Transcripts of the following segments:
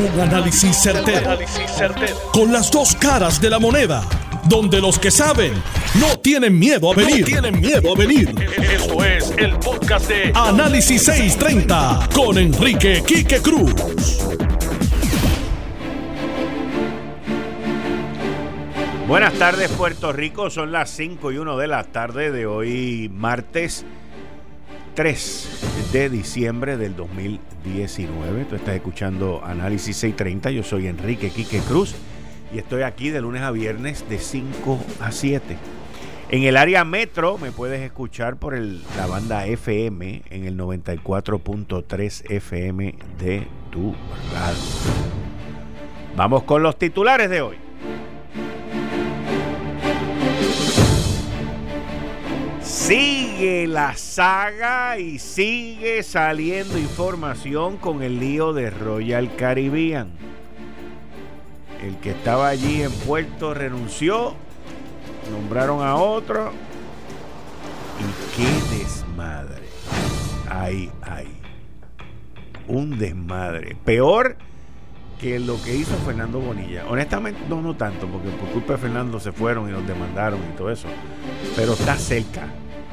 Un análisis certero, Con las dos caras de la moneda. Donde los que saben no tienen miedo a venir. tienen miedo a venir. Esto es el podcast de Análisis 630 con Enrique Quique Cruz. Buenas tardes, Puerto Rico. Son las 5 y 1 de la tarde de hoy, martes 3 de diciembre del 2019. Tú estás escuchando Análisis 630. Yo soy Enrique Quique Cruz y estoy aquí de lunes a viernes de 5 a 7. En el área metro me puedes escuchar por la banda FM en el 94.3 FM de tu radio. Vamos con los titulares de hoy. Sigue la saga y sigue saliendo información con el lío de Royal Caribbean. El que estaba allí en Puerto renunció, nombraron a otro y qué desmadre. Ay, ay. Un desmadre. Peor que lo que hizo Fernando Bonilla. Honestamente, no, no tanto, porque por culpa de Fernando se fueron y nos demandaron y todo eso. Pero está cerca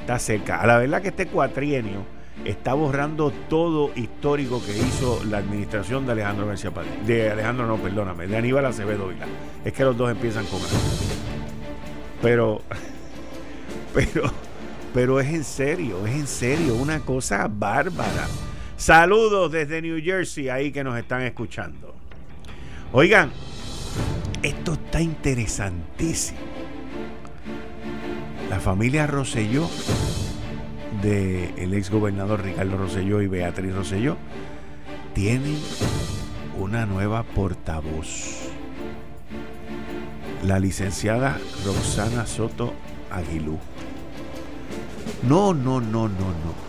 está cerca. A la verdad que este cuatrienio está borrando todo histórico que hizo la administración de Alejandro García Padilla. De Alejandro, no, perdóname, de Aníbal Acevedo Vila. Es que los dos empiezan con algo. Pero, pero, pero es en serio, es en serio, una cosa bárbara. Saludos desde New Jersey, ahí que nos están escuchando. Oigan, esto está interesantísimo la familia Roselló, del el ex gobernador Ricardo Roselló y Beatriz Roselló, tienen una nueva portavoz. La licenciada Roxana Soto Aguilú. No, no, no, no, no.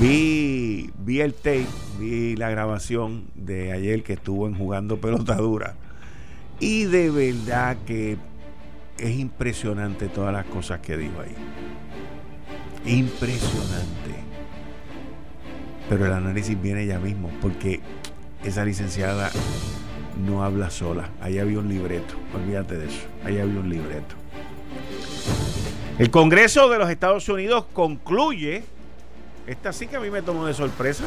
Vi, vi el tape, vi la grabación de ayer que estuvo en jugando pelotadura. Y de verdad que es impresionante todas las cosas que dijo ahí. Impresionante. Pero el análisis viene ya mismo, porque esa licenciada no habla sola. Ahí había un libreto. Olvídate de eso. Ahí había un libreto. El Congreso de los Estados Unidos concluye. Esta sí que a mí me tomó de sorpresa.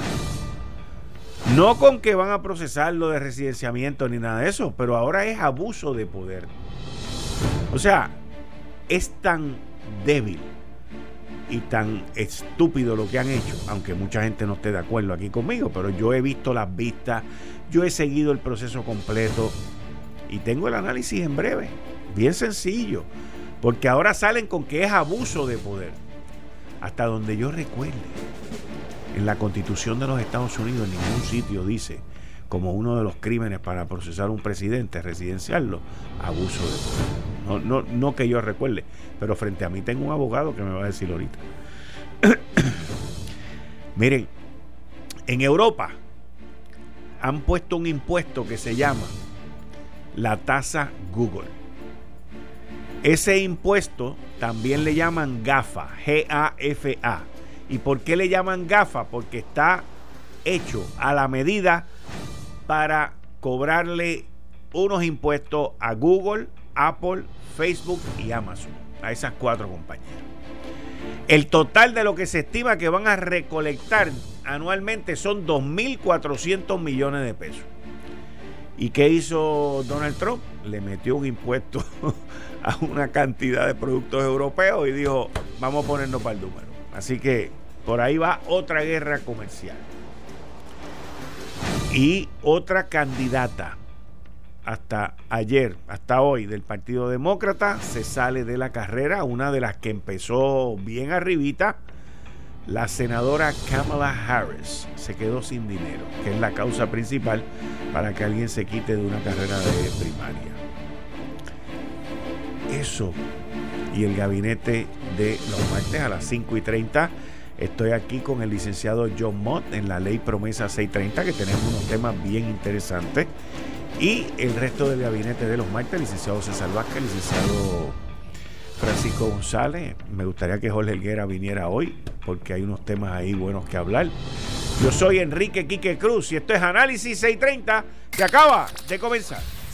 No con que van a procesar lo de residenciamiento ni nada de eso, pero ahora es abuso de poder. O sea, es tan débil y tan estúpido lo que han hecho, aunque mucha gente no esté de acuerdo aquí conmigo, pero yo he visto las vistas, yo he seguido el proceso completo y tengo el análisis en breve, bien sencillo, porque ahora salen con que es abuso de poder, hasta donde yo recuerde. En la constitución de los Estados Unidos en ningún sitio dice como uno de los crímenes para procesar un presidente, residenciarlo, abuso de poder. No, no, que yo recuerde, pero frente a mí tengo un abogado que me va a decir ahorita. Miren, en Europa han puesto un impuesto que se llama la tasa Google. Ese impuesto también le llaman GAFA, G-A-F-A. ¿Y por qué le llaman GAFA? Porque está hecho a la medida para cobrarle unos impuestos a Google, Apple, Facebook y Amazon, a esas cuatro compañías. El total de lo que se estima que van a recolectar anualmente son 2.400 millones de pesos. ¿Y qué hizo Donald Trump? Le metió un impuesto a una cantidad de productos europeos y dijo, vamos a ponernos para el número. Así que por ahí va otra guerra comercial. Y otra candidata hasta ayer, hasta hoy, del Partido Demócrata, se sale de la carrera, una de las que empezó bien arribita, la senadora Kamala Harris se quedó sin dinero, que es la causa principal para que alguien se quite de una carrera de primaria. Eso y el gabinete de los martes a las 5 y 30 Estoy aquí con el licenciado John Mott en la ley promesa 630, que tenemos unos temas bien interesantes. Y el resto del gabinete de los martes, licenciado César Vázquez, licenciado Francisco González. Me gustaría que Jorge Helguera viniera hoy, porque hay unos temas ahí buenos que hablar. Yo soy Enrique Quique Cruz y esto es Análisis 630 Se acaba de comenzar.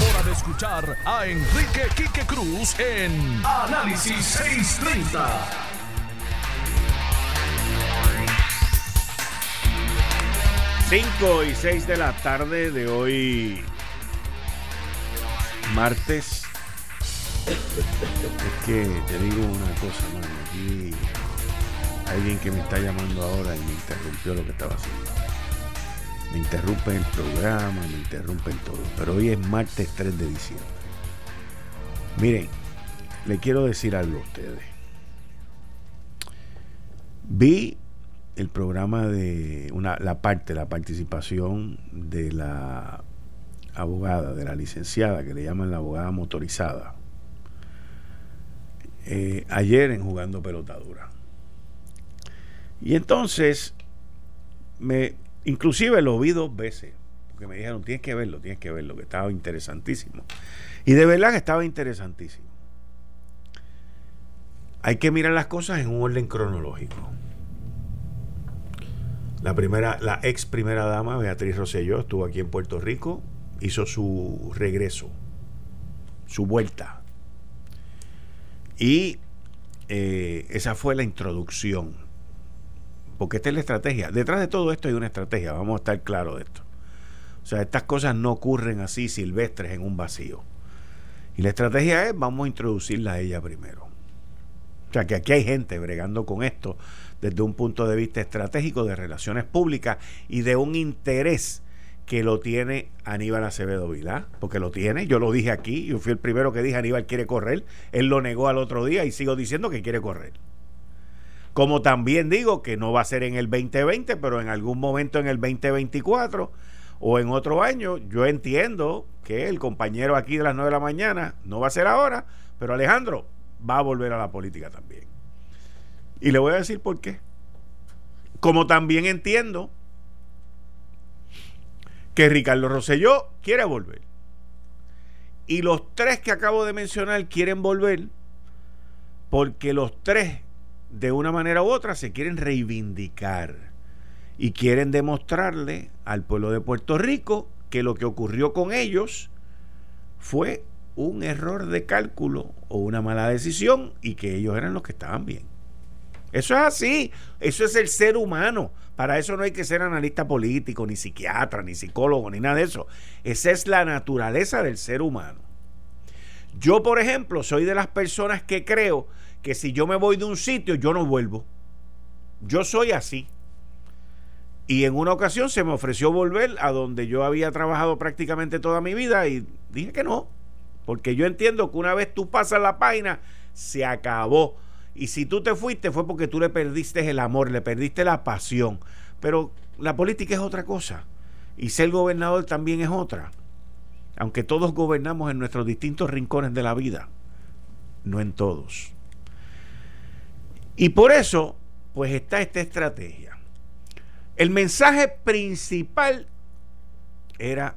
hora de escuchar a Enrique Quique Cruz en Análisis 630. Cinco y 6 de la tarde de hoy, martes es que te digo una cosa, mano. Aquí hay alguien que me está llamando ahora y me interrumpió lo que estaba haciendo. Me interrumpe el programa, me interrumpe todo. Pero hoy es martes 3 de diciembre. Miren, le quiero decir algo a ustedes. Vi el programa de una, la parte, la participación de la abogada, de la licenciada, que le llaman la abogada motorizada, eh, ayer en jugando pelotadura. Y entonces, me, inclusive lo vi dos veces, porque me dijeron, tienes que verlo, tienes que verlo, que estaba interesantísimo. Y de verdad que estaba interesantísimo. Hay que mirar las cosas en un orden cronológico. La primera, la ex primera dama, Beatriz Rosselló, estuvo aquí en Puerto Rico, hizo su regreso, su vuelta y eh, esa fue la introducción. Porque esta es la estrategia. Detrás de todo esto hay una estrategia, vamos a estar claros de esto. O sea, estas cosas no ocurren así silvestres en un vacío. Y la estrategia es, vamos a introducirla a ella primero. O sea, que aquí hay gente bregando con esto desde un punto de vista estratégico de relaciones públicas y de un interés que lo tiene Aníbal Acevedo Vilá, porque lo tiene, yo lo dije aquí, yo fui el primero que dije Aníbal quiere correr, él lo negó al otro día y sigo diciendo que quiere correr. Como también digo que no va a ser en el 2020, pero en algún momento en el 2024 o en otro año, yo entiendo que el compañero aquí de las 9 de la mañana no va a ser ahora, pero Alejandro va a volver a la política también. Y le voy a decir por qué. Como también entiendo que Ricardo Rosselló quiere volver. Y los tres que acabo de mencionar quieren volver porque los tres, de una manera u otra, se quieren reivindicar y quieren demostrarle al pueblo de Puerto Rico que lo que ocurrió con ellos fue un error de cálculo o una mala decisión y que ellos eran los que estaban bien. Eso es así, eso es el ser humano. Para eso no hay que ser analista político, ni psiquiatra, ni psicólogo, ni nada de eso. Esa es la naturaleza del ser humano. Yo, por ejemplo, soy de las personas que creo que si yo me voy de un sitio, yo no vuelvo. Yo soy así. Y en una ocasión se me ofreció volver a donde yo había trabajado prácticamente toda mi vida y dije que no. Porque yo entiendo que una vez tú pasas la página, se acabó y si tú te fuiste fue porque tú le perdiste el amor, le perdiste la pasión. Pero la política es otra cosa. Y ser gobernador también es otra. Aunque todos gobernamos en nuestros distintos rincones de la vida. No en todos. Y por eso, pues está esta estrategia. El mensaje principal era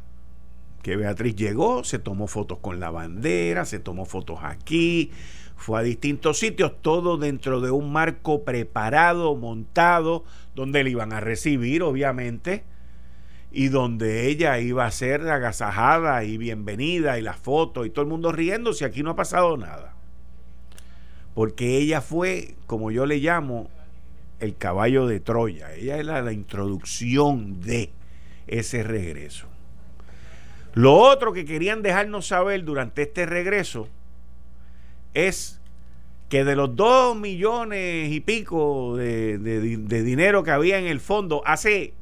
que Beatriz llegó, se tomó fotos con la bandera, se tomó fotos aquí, fue a distintos sitios, todo dentro de un marco preparado, montado, donde le iban a recibir, obviamente, y donde ella iba a ser agasajada y bienvenida, y las fotos, y todo el mundo riéndose, aquí no ha pasado nada. Porque ella fue, como yo le llamo, el caballo de Troya. Ella era la introducción de ese regreso. Lo otro que querían dejarnos saber durante este regreso es que de los dos millones y pico de, dinero que había en el fondo hace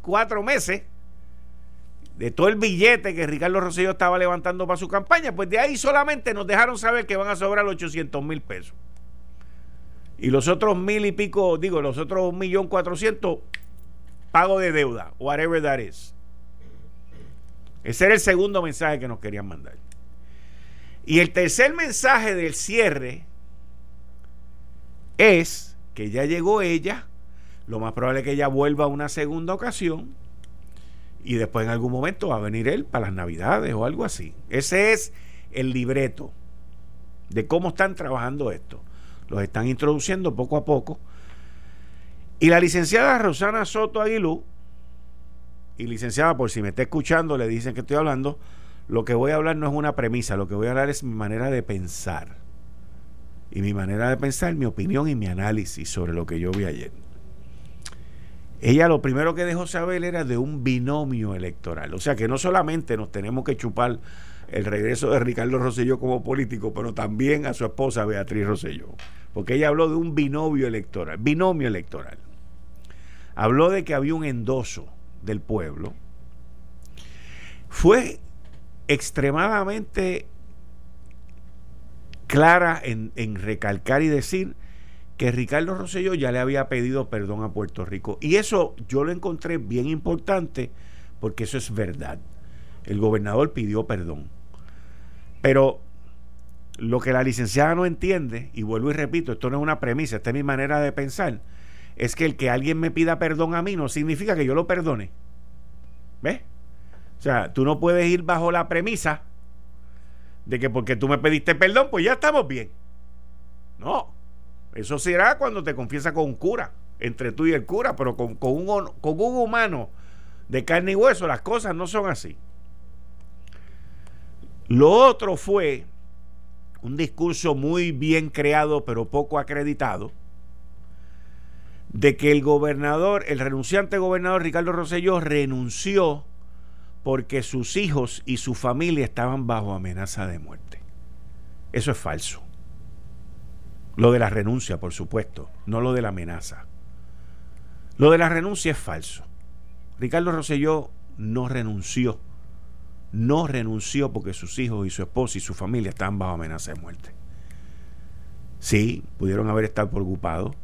cuatro meses, de todo el billete que Ricardo Rosselló estaba levantando para su campaña, pues de ahí solamente nos dejaron saber que van a sobrar 800 mil pesos. Y los otros mil y pico, digo, los otros millón cuatrocientos, pago de deuda, whatever that is. Ese era el segundo mensaje que nos querían mandar. Y el tercer mensaje del cierre es que ya llegó ella, lo más probable es que ella vuelva una segunda ocasión y después en algún momento va a venir él para las navidades o algo así. Ese es el libreto de cómo están trabajando esto. Los están introduciendo poco a poco. Y la licenciada Rosana Soto Aguilú, y licenciada, por si me está escuchando, le dicen que estoy hablando, lo que voy a hablar no es una premisa, lo que voy a hablar es mi manera de pensar. Y mi manera de pensar, mi opinión y mi análisis sobre lo que yo vi ayer. Ella lo primero que dejó saber era de un binomio electoral. O sea que no solamente nos tenemos que chupar el regreso de Ricardo Rosselló como político, pero también a su esposa Beatriz Rosselló. Porque ella habló de un binomio electoral, binomio electoral. Habló de que había un endoso del pueblo. Fue extremadamente clara en, en recalcar y decir que Ricardo Rosselló ya le había pedido perdón a Puerto Rico. Y eso yo lo encontré bien importante porque eso es verdad. El gobernador pidió perdón. Pero lo que la licenciada no entiende, y vuelvo y repito, esto no es una premisa, esta es mi manera de pensar, es que el que alguien me pida perdón a mí no significa que yo lo perdone. ¿Ves? O sea, tú no puedes ir bajo la premisa de que porque tú me pediste perdón, pues ya estamos bien. No. Eso será cuando te confiesa con un cura, entre tú y el cura, pero con, con, un, con un humano de carne y hueso las cosas no son así. Lo otro fue un discurso muy bien creado, pero poco acreditado, de que el gobernador, el renunciante gobernador Ricardo Rosselló renunció porque sus hijos y su familia estaban bajo amenaza de muerte. Eso es falso. Lo de la renuncia, por supuesto, no lo de la amenaza. Lo de la renuncia es falso. Ricardo Rosselló no renunció. No renunció porque sus hijos y su esposa y su familia estaban bajo amenaza de muerte. Sí, pudieron haber estado preocupados,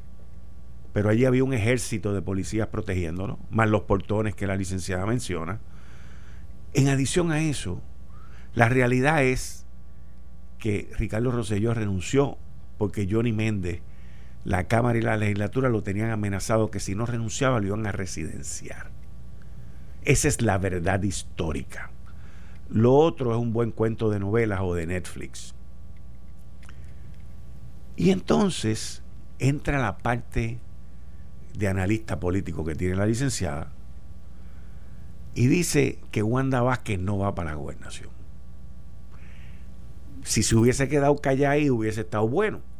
pero allí había un ejército de policías protegiéndolo, más los portones que la licenciada menciona. En adición a eso, la realidad es que Ricardo Rosselló renunció porque Johnny Méndez, la Cámara y la legislatura lo tenían amenazado que si no renunciaba lo iban a residenciar. Esa es la verdad histórica. Lo otro es un buen cuento de novelas o de Netflix. Y entonces entra la parte de analista político que tiene la licenciada y dice que Wanda Vázquez no va para la gobernación. Si se hubiese quedado callada ahí hubiese estado bueno.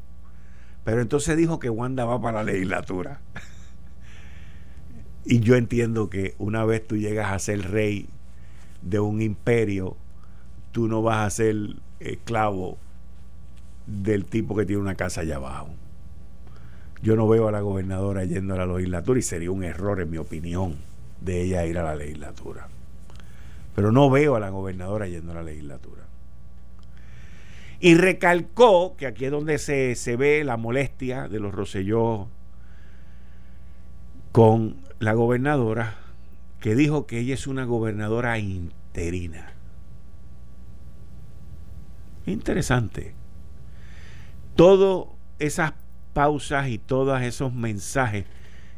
Pero entonces dijo que Wanda va para la legislatura. y yo entiendo que una vez tú llegas a ser rey de un imperio, tú no vas a ser esclavo del tipo que tiene una casa allá abajo. Yo no veo a la gobernadora yendo a la legislatura y sería un error, en mi opinión, de ella ir a la legislatura. Pero no veo a la gobernadora yendo a la legislatura. Y recalcó, que aquí es donde se, ve la molestia de los Roselló con la gobernadora, que dijo que ella es una gobernadora interina. Interesante. Todas esas pausas y todos esos mensajes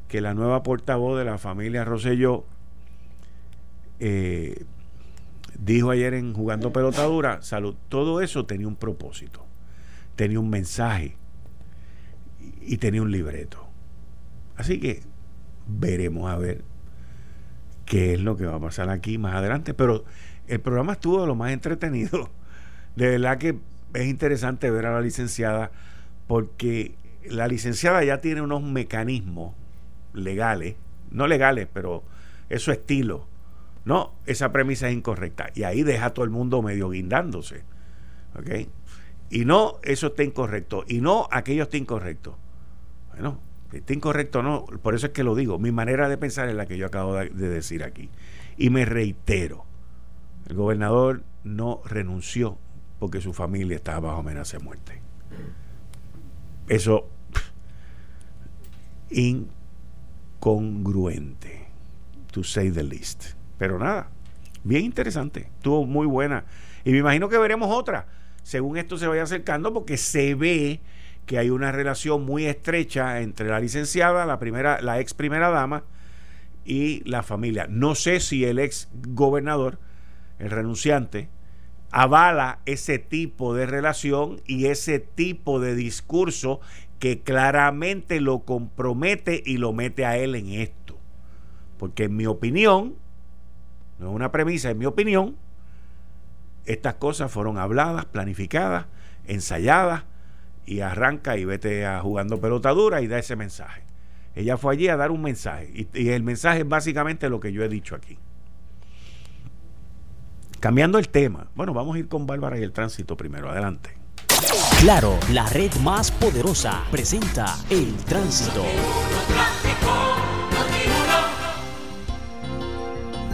que la nueva portavoz de la familia Roselló eh, dijo ayer en Jugando Pelotadura, salud, todo eso tenía un propósito, tenía un mensaje y, tenía un libreto. Así que veremos a ver qué es lo que va a pasar aquí más adelante. Pero el programa estuvo de lo más entretenido. De verdad que es interesante ver a la licenciada porque la licenciada ya tiene unos mecanismos legales, no legales, pero es su estilo no, esa premisa es incorrecta. Y ahí deja a todo el mundo medio guindándose. ¿Ok? Y no, eso está incorrecto. Y no, aquello está incorrecto. Bueno, está incorrecto no. Por eso es que lo digo. Mi manera de pensar es la que yo acabo de, decir aquí. Y me reitero. El gobernador no renunció porque su familia estaba bajo amenaza de muerte. Eso incongruente, to say the least. Pero nada, Bien interesante, estuvo muy buena. Y me imagino que veremos otra, según esto se vaya acercando, porque se ve que hay una relación muy estrecha entre la licenciada, la primera, la ex primera dama y la familia. No sé si el ex gobernador, el renunciante, avala ese tipo de relación y ese tipo de discurso que claramente lo compromete y lo mete a él en esto. Porque en mi opinión, no es una premisa, en mi opinión, estas cosas fueron habladas, planificadas, ensayadas y arranca y vete a jugando pelotadura y da ese mensaje. Ella fue allí a dar un mensaje y, y el mensaje es básicamente lo que yo he dicho aquí. Cambiando el tema, bueno, vamos a ir con Bárbara y el tránsito primero, adelante. Claro, la red más poderosa presenta el tránsito.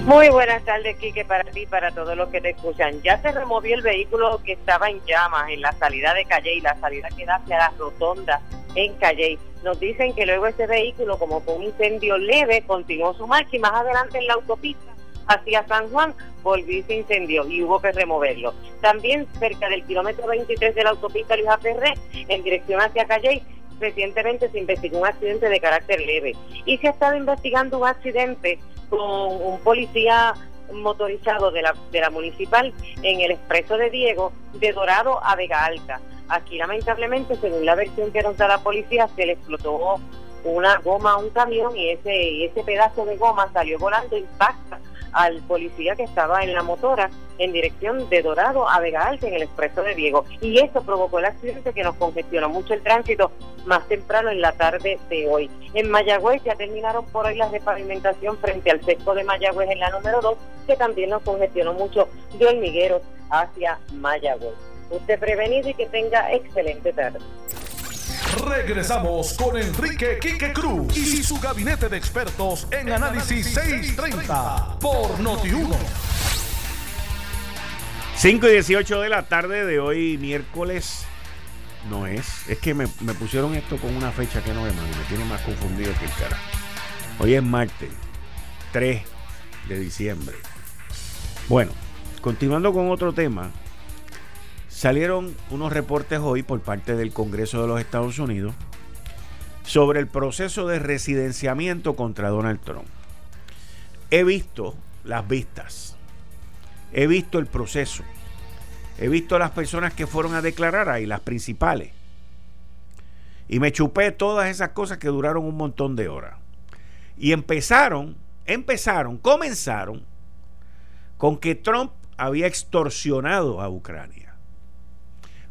Muy buenas tardes, Quique, para ti y para todos los que te escuchan. Ya se removió el vehículo que estaba en llamas en la salida de Calle y la salida que da hacia la rotonda en Calle. Nos dicen que luego ese vehículo, como fue un incendio leve, continuó su marcha y más adelante en la autopista hacia San Juan volvió y se incendió y hubo que removerlo. También cerca del kilómetro 23 de la autopista Luis Ferré, en dirección hacia Calle, recientemente se investigó un accidente de carácter leve y se ha estado investigando un accidente con un policía motorizado de la, de la municipal en el expreso de Diego de Dorado a Vega Alta. Aquí lamentablemente, según la versión que nos da la policía, se le explotó una goma a un camión y ese, ese pedazo de goma salió volando, impacta al policía que estaba en la motora en dirección de Dorado a Vega Alta en el expreso de Diego. Y eso provocó el accidente que nos congestionó mucho el tránsito más temprano en la tarde de hoy. En Mayagüez ya terminaron por hoy las de pavimentación frente al sesco de Mayagüez en la número 2, que también nos congestionó mucho de hormigueros hacia Mayagüez. Usted prevenido y que tenga excelente tarde. Regresamos con Enrique Quique Cruz y su gabinete de expertos en Análisis 630 por Noti1. 5 y 18 de la tarde de hoy, miércoles. No es. Es que me, pusieron esto con una fecha que no es, mano. Me tiene más confundido que el cara. Hoy es martes 3 de diciembre. Bueno, continuando con otro tema. Salieron unos reportes hoy por parte del Congreso de los Estados Unidos sobre el proceso de residenciamiento contra Donald Trump. He visto las vistas, he visto el proceso, he visto las personas que fueron a declarar ahí, las principales, y me chupé todas esas cosas que duraron un montón de horas. Y empezaron, empezaron, comenzaron con que Trump había extorsionado a Ucrania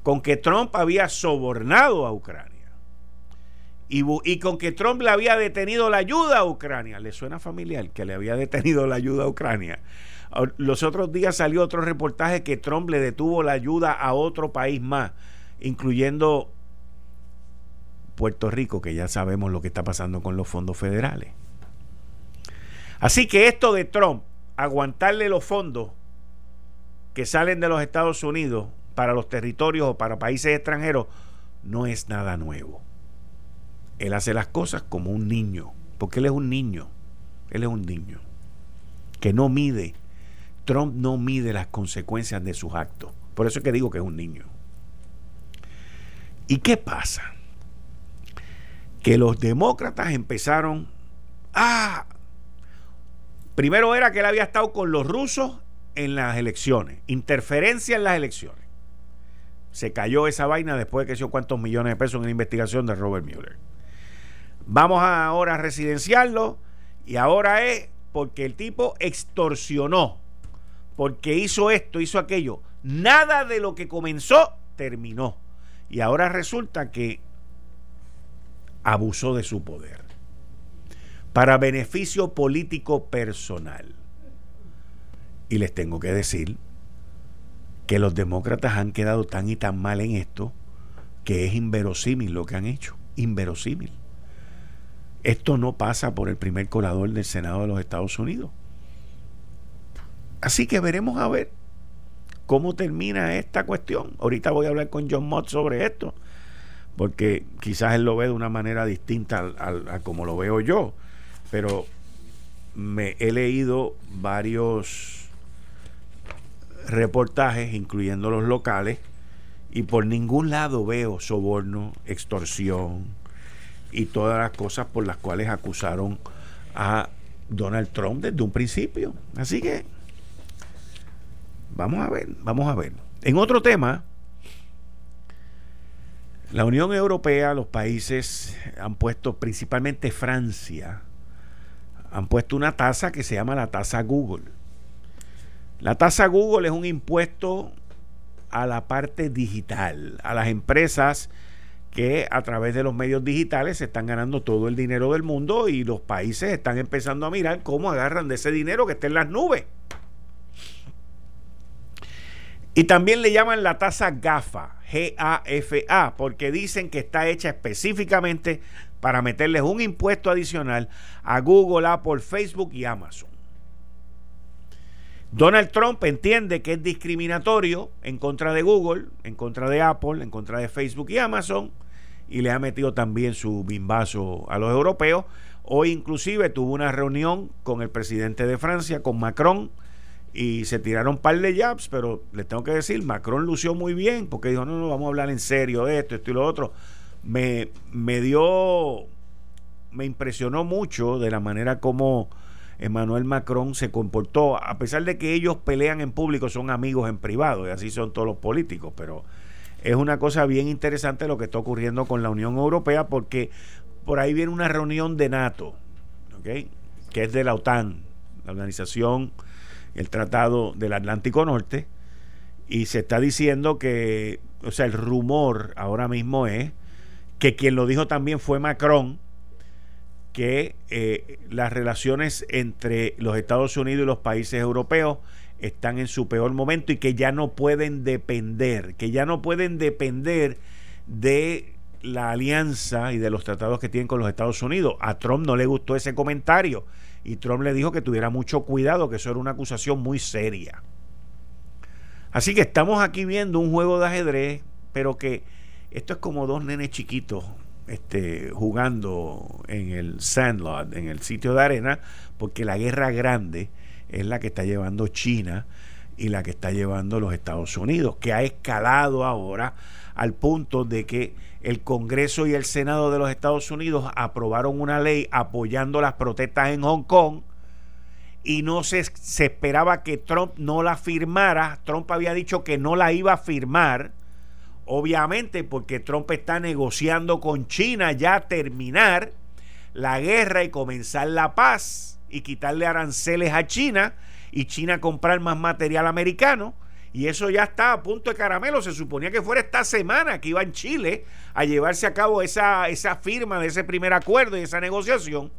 con que Trump había sobornado a Ucrania y, con que Trump le había detenido la ayuda a Ucrania. ¿Le suena familiar que le había detenido la ayuda a Ucrania? Los otros días salió otro reportaje que Trump le detuvo la ayuda a otro país más, incluyendo Puerto Rico, que ya sabemos lo que está pasando con los fondos federales. Así que esto de Trump, aguantarle los fondos que salen de los Estados Unidos para los territorios o para países extranjeros no es nada nuevo. Él hace las cosas como un niño, porque él es un niño, él es un niño que no mide, Trump no mide las consecuencias de sus actos. Por eso es que digo que es un niño. ¿Y qué pasa? Que los demócratas empezaron a... Primero era que él había estado con los rusos en las elecciones, interferencia en las elecciones se cayó esa vaina después de que hizo cuántos millones de pesos en la investigación de Robert Mueller. Vamos ahora a residenciarlo y ahora es porque el tipo extorsionó, porque hizo esto, hizo aquello. Nada de lo que comenzó terminó. Y ahora resulta que abusó de su poder para beneficio político personal. Y les tengo que decir que los demócratas han quedado tan y tan mal en esto que es inverosímil lo que han hecho. Inverosímil. Esto no pasa por el primer colador del Senado de los Estados Unidos. Así que veremos a ver cómo termina esta cuestión. Ahorita voy a hablar con John Mott sobre esto, porque quizás él lo ve de una manera distinta a, a como lo veo yo. Pero me he leído varios reportajes, incluyendo los locales, y por ningún lado veo soborno, extorsión y todas las cosas por las cuales acusaron a Donald Trump desde un principio. Así que vamos a ver, vamos a ver. En otro tema, la Unión Europea, los países han puesto, principalmente Francia, han puesto una tasa que se llama la tasa Google. La tasa Google es un impuesto a la parte digital, a las empresas que a través de los medios digitales se están ganando todo el dinero del mundo y los países están empezando a mirar cómo agarran de ese dinero que está en las nubes. Y también le llaman la tasa GAFA, G-A-F-A, porque dicen que está hecha específicamente para meterles un impuesto adicional a Google, Apple, Facebook y Amazon. Donald Trump entiende que es discriminatorio en contra de Google, en contra de Apple, en contra de Facebook y Amazon, y le ha metido también su bimbazo a los europeos. Hoy inclusive tuvo una reunión con el presidente de Francia, con Macron, y se tiraron un par de jabs, pero les tengo que decir, Macron lució muy bien, porque dijo, no, no, vamos a hablar en serio de esto, esto y lo otro. Me, me dio, me impresionó mucho de la manera como Emmanuel Macron se comportó, a pesar de que ellos pelean en público, son amigos en privado, y así son todos los políticos, pero es una cosa bien interesante lo que está ocurriendo con la Unión Europea, porque por ahí viene una reunión de NATO, que es de la OTAN, la organización, el Tratado del Atlántico Norte, y se está diciendo que, o sea, el rumor ahora mismo es que quien lo dijo también fue Macron, que eh, las relaciones entre los Estados Unidos y los países europeos están en su peor momento y que ya no pueden depender, que ya no pueden depender de la alianza y de los tratados que tienen con los Estados Unidos. A Trump no le gustó ese comentario y Trump le dijo que tuviera mucho cuidado, que eso era una acusación muy seria. Así que estamos aquí viendo un juego de ajedrez, pero que esto es como dos nenes chiquitos este, jugando en el Sandlot, en el sitio de arena, porque la guerra grande es la que está llevando China y la que está llevando los Estados Unidos, que ha escalado ahora al punto de que el Congreso y el Senado de los Estados Unidos aprobaron una ley apoyando las protestas en Hong Kong y no se, se esperaba que Trump no la firmara. Trump había dicho que no la iba a firmar Obviamente porque Trump está negociando con China ya terminar la guerra y comenzar la paz y quitarle aranceles a China y China comprar más material americano. Y eso ya está a punto de caramelo. Se suponía que fuera esta semana que iba en Chile a llevarse a cabo esa, esa firma de ese primer acuerdo y esa negociación.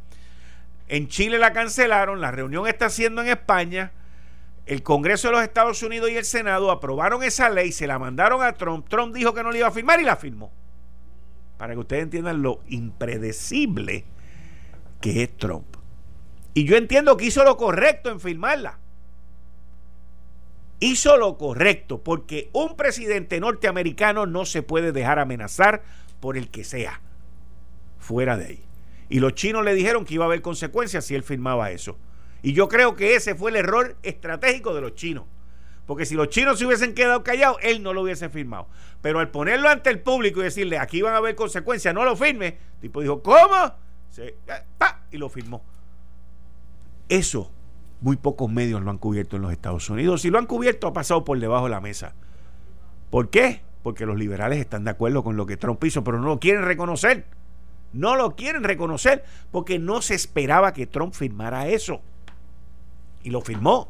En Chile la cancelaron, la reunión está haciendo en España el Congreso de los Estados Unidos y el Senado aprobaron esa ley, se la mandaron a Trump. Trump dijo que no la iba a firmar y la firmó. Para que ustedes entiendan lo impredecible que es Trump. Y yo entiendo que hizo lo correcto en firmarla. Hizo lo correcto porque un presidente norteamericano no se puede dejar amenazar por el que sea. Fuera de ahí. Y los chinos le dijeron que iba a haber consecuencias si él firmaba eso. Y yo creo que ese fue el error estratégico de los chinos. Porque si los chinos se hubiesen quedado callados, él no lo hubiese firmado. Pero al ponerlo ante el público y decirle, aquí van a haber consecuencias, no lo firme, el tipo dijo, ¿cómo? Se, y lo firmó. Eso muy pocos medios lo han cubierto en los Estados Unidos. Si lo han cubierto, ha pasado por debajo de la mesa. ¿Por qué? Porque los liberales están de acuerdo con lo que Trump hizo, pero no lo quieren reconocer. No lo quieren reconocer porque no se esperaba que Trump firmara eso y lo firmó.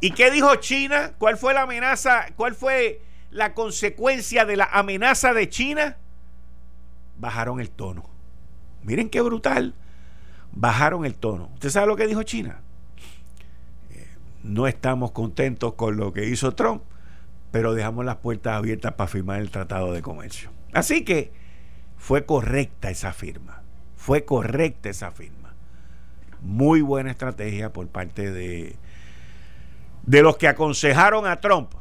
¿Y qué dijo China? ¿Cuál fue la amenaza? ¿Cuál fue la consecuencia de la amenaza de China? Bajaron el tono. Miren qué brutal. Bajaron el tono. ¿Usted sabe lo que dijo China? Eh, no estamos contentos con lo que hizo Trump, pero dejamos las puertas abiertas para firmar el Tratado de Comercio. Así que fue correcta esa firma. Fue correcta esa firma muy buena estrategia por parte de, de los que aconsejaron a Trump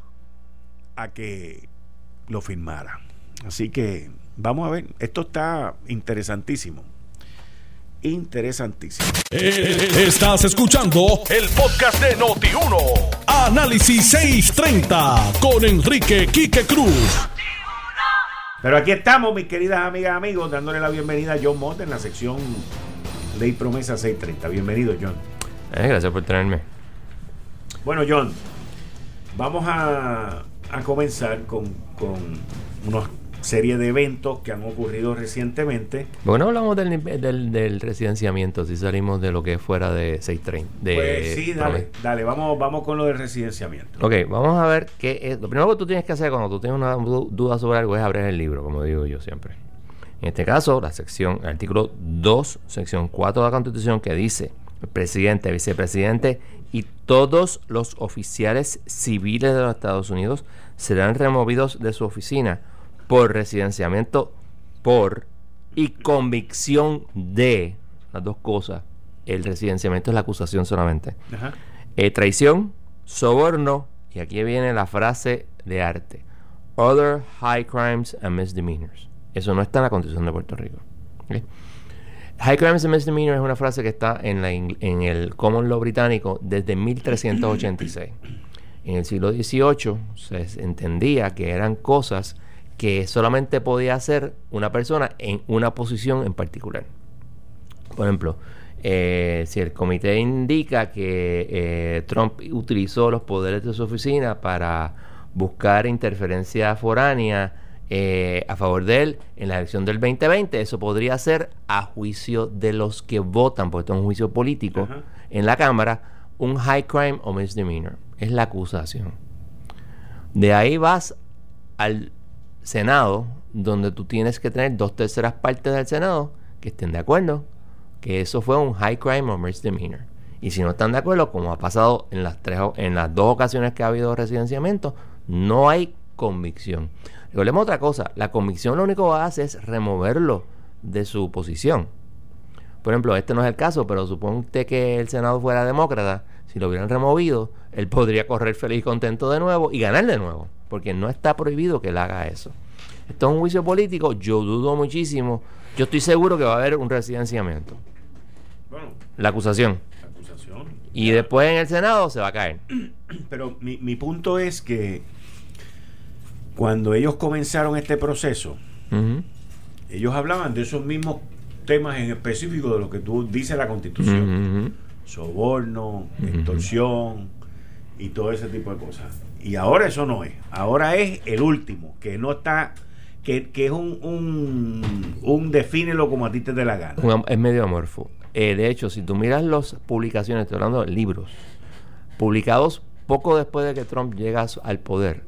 a que lo firmara. Así que vamos a ver, esto está interesantísimo. interesantísimo. Eh, estás escuchando el podcast de Noti1. Análisis 630 con Enrique Quique Cruz. Pero aquí estamos, mis queridas amigas y amigos, dándole la bienvenida a John Mott en la sección Ley Promesa 630. Bienvenido, John. Eh, gracias por tenerme. Bueno, John, vamos a, a comenzar con, con unos serie de eventos que han ocurrido recientemente. Bueno, hablamos del, del, del, residenciamiento, si salimos de lo que es fuera de 630. De pues sí, dale, dale, vamos, vamos con lo del residenciamiento. Ok, vamos a ver qué es. Lo primero que tú tienes que hacer cuando tú tienes una duda sobre algo es abrir el libro, como digo yo siempre. En este caso, la sección, el artículo 2, sección 4 de la Constitución, que dice el presidente, vicepresidente y todos los oficiales civiles de los Estados Unidos serán removidos de su oficina por residenciamiento por y convicción de las dos cosas. El residenciamiento es la acusación solamente. Eh, traición, soborno, y aquí viene la frase de arte. Other high crimes and misdemeanors. Eso no está en la Constitución de Puerto Rico. High crimes and misdemeanors es una frase que está en, la, en el common law británico desde 1386. En el siglo XVIII se entendía que eran cosas que solamente podía hacer una persona en una posición en particular. Por ejemplo, eh, si el comité indica que eh, Trump utilizó los poderes de su oficina para buscar interferencia foránea eh, a favor de él en la elección del 2020, eso podría ser a juicio de los que votan, porque esto es un juicio político en la Cámara, un high crime o misdemeanor. Es la acusación. De ahí vas al Senado, donde tú tienes que tener dos terceras partes del Senado que estén de acuerdo que eso fue un high crime o misdemeanor. Y si no están de acuerdo, como ha pasado en las, tres, en las dos ocasiones que ha habido residenciamiento, no hay convicción. Recordemos otra cosa, la convicción lo único que hace es removerlo de su posición. Por ejemplo, este no es el caso, pero suponte que el Senado fuera demócrata, si lo hubieran removido, él podría correr feliz y contento de nuevo y ganar de nuevo porque no está prohibido que él haga eso. Esto es un juicio político, yo dudo muchísimo. Yo estoy seguro que va a haber un residenciamiento. Bueno, la acusación. La acusación. Y después en el Senado se va a caer. Pero mi, mi punto es que cuando ellos comenzaron este proceso, ellos hablaban de esos mismos temas en específico de lo que tú dices la constitución. Soborno, extorsión y todo ese tipo de cosas. Y ahora eso no es. Ahora es el último, que no está. Que, que es un, un, un, defínelo como a ti te dé la gana. es medio amorfo. Eh, de hecho, si tú miras las publicaciones, estoy hablando de libros, publicados poco después de que Trump llega al poder,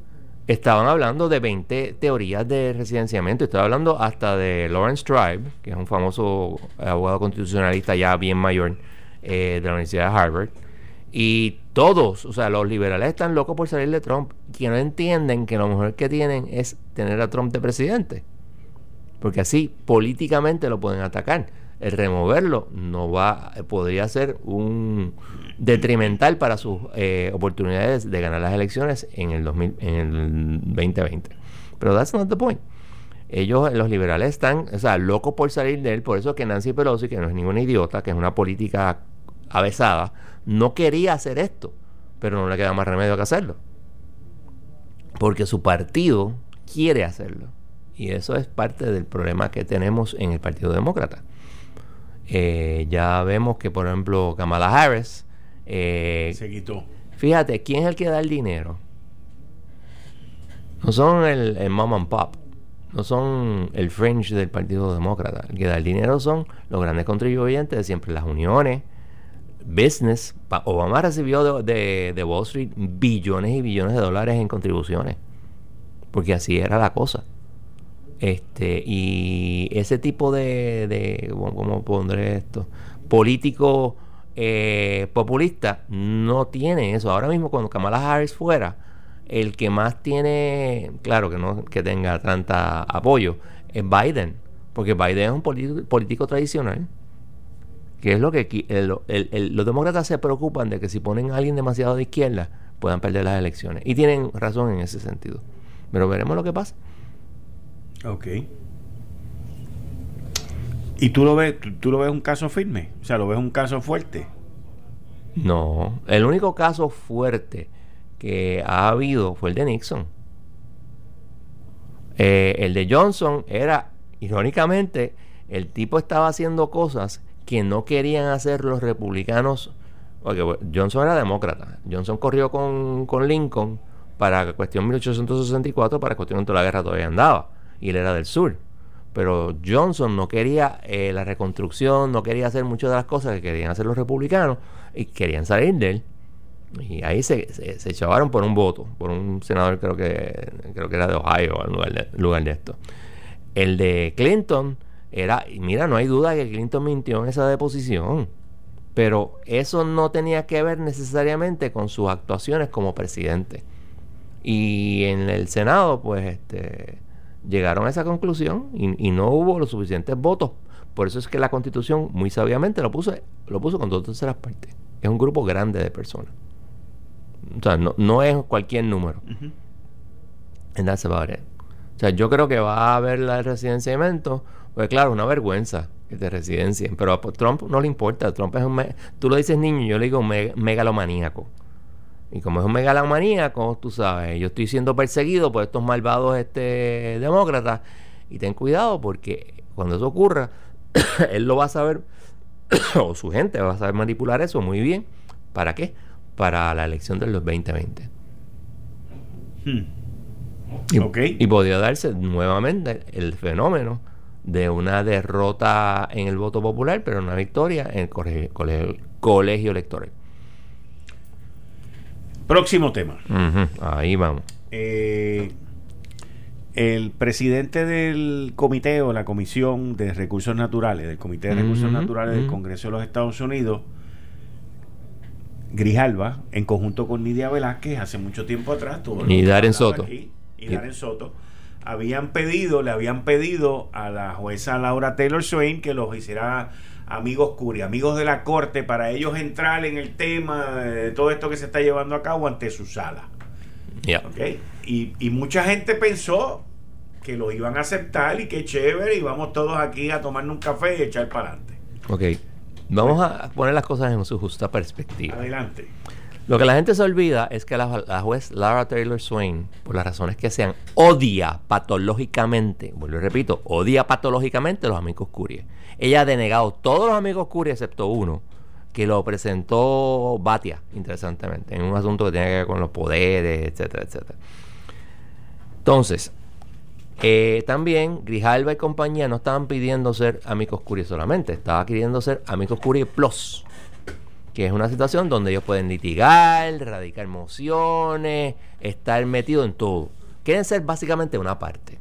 estaban hablando de 20 teorías de residenciamiento. Estoy hablando hasta de Lawrence Tribe, que es un famoso abogado constitucionalista ya bien mayor eh, de la Universidad de Harvard y todos, o sea, los liberales están locos por salir de Trump, que no entienden que lo mejor que tienen es tener a Trump de presidente. Porque así políticamente lo pueden atacar. El removerlo no va, podría ser un detrimental para sus eh, oportunidades de ganar las elecciones en el, 2000, en el 2020. Pero that's not the point. Ellos, los liberales, están, o sea, locos por salir de él. Por eso que Nancy Pelosi, que no es ninguna idiota, que es una política avesada, no quería hacer esto, pero no le queda más remedio que hacerlo. Porque su partido quiere hacerlo. Y eso es parte del problema que tenemos en el Partido Demócrata. Eh, ya vemos que, por ejemplo, Kamala Harris... Eh, Se quitó. Fíjate, ¿quién es el que da el dinero? No son el, el mom and pop no son el fringe del Partido Demócrata. El que da el dinero son los grandes contribuyentes de siempre, las uniones, business, Obama recibió de, de, Wall Street billones y billones de dólares en contribuciones, porque así era la cosa. Este, y ese tipo de, ¿cómo pondré esto? Político eh, populista no tiene eso. Ahora mismo cuando Kamala Harris fuera, el que más tiene, claro que no que tenga tanta apoyo, es Biden, porque Biden es un político tradicional que es lo que los demócratas se preocupan de que si ponen a alguien demasiado de izquierda puedan perder las elecciones. Y tienen razón en ese sentido. Pero veremos lo que pasa. Ok. ¿Y tú lo ves, tú, lo ves un caso firme? O sea, ¿lo ves un caso fuerte? No, el único caso fuerte que ha habido fue el de Nixon. Eh, el de Johnson era, irónicamente, el tipo estaba haciendo cosas que no querían hacer los republicanos. Porque Johnson era demócrata. Johnson corrió con, con Lincoln para cuestión 1864, para cuestión de la guerra todavía andaba. Y él era del sur. Pero Johnson no quería eh, la reconstrucción, no quería hacer muchas de las cosas que querían hacer los republicanos y querían salir de él. Y ahí se, se, echaron por un voto, por un senador, creo que creo que era de Ohio, en lugar de, lugar de esto. El de Clinton era, mira, no hay duda que Clinton mintió en esa deposición, pero eso no tenía que ver necesariamente con sus actuaciones como presidente. Y en el Senado, pues, este, llegaron a esa conclusión y, no hubo los suficientes votos. Por eso es que la Constitución, muy sabiamente, lo puso, lo puso con dos terceras partes. Es un grupo grande de personas. O sea, no, es cualquier número. En that's O sea, yo creo que va a haber la residenciamiento. Pues claro, una vergüenza que te residencien. Pero a Trump no le importa. Trump es un... tú lo dices niño, yo le digo megalomaníaco. Y como es un megalomaníaco, tú sabes, yo estoy siendo perseguido por estos malvados este, demócratas. Y ten cuidado porque cuando eso ocurra, él lo va a saber, o su gente va a saber manipular eso muy bien. ¿Para qué? para la elección de los 2020. Hmm. Y, podría darse nuevamente el fenómeno de una derrota en el voto popular, pero una victoria en el colegio, electoral. Próximo tema. ahí vamos. Eh, el presidente del comité o la comisión de recursos naturales, del Comité de Recursos Naturales del Congreso de los Estados Unidos, Grijalva, en conjunto con Nidia Velázquez, hace mucho tiempo atrás, y Darren Soto. y Darren Soto, habían pedido, le habían pedido a la jueza Laura Taylor Swain que los hiciera amigos curi, amigos de la corte, para ellos entrar en el tema de todo esto que se está llevando a cabo ante su sala. Y, y mucha gente pensó que lo iban a aceptar y que chévere, y vamos todos aquí a tomarnos un café y echar para adelante. Ok. Vamos a poner las cosas en su justa perspectiva. Adelante. Lo que la gente se olvida es que la, juez Lara Taylor Swain, por las razones que sean, odia patológicamente, vuelvo y repito, odia patológicamente los amigos Curie. Ella ha denegado todos los amigos Curie excepto uno, que lo presentó Batia, interesantemente, en un asunto que tiene que ver con los poderes, etcétera, etcétera. Entonces, eh, también Grijalva y compañía no estaban pidiendo ser amigos Curie solamente, estaba queriendo ser amigos Curie Plus, que es una situación donde ellos pueden litigar, radicar mociones, estar metidos en todo. Quieren ser básicamente una parte.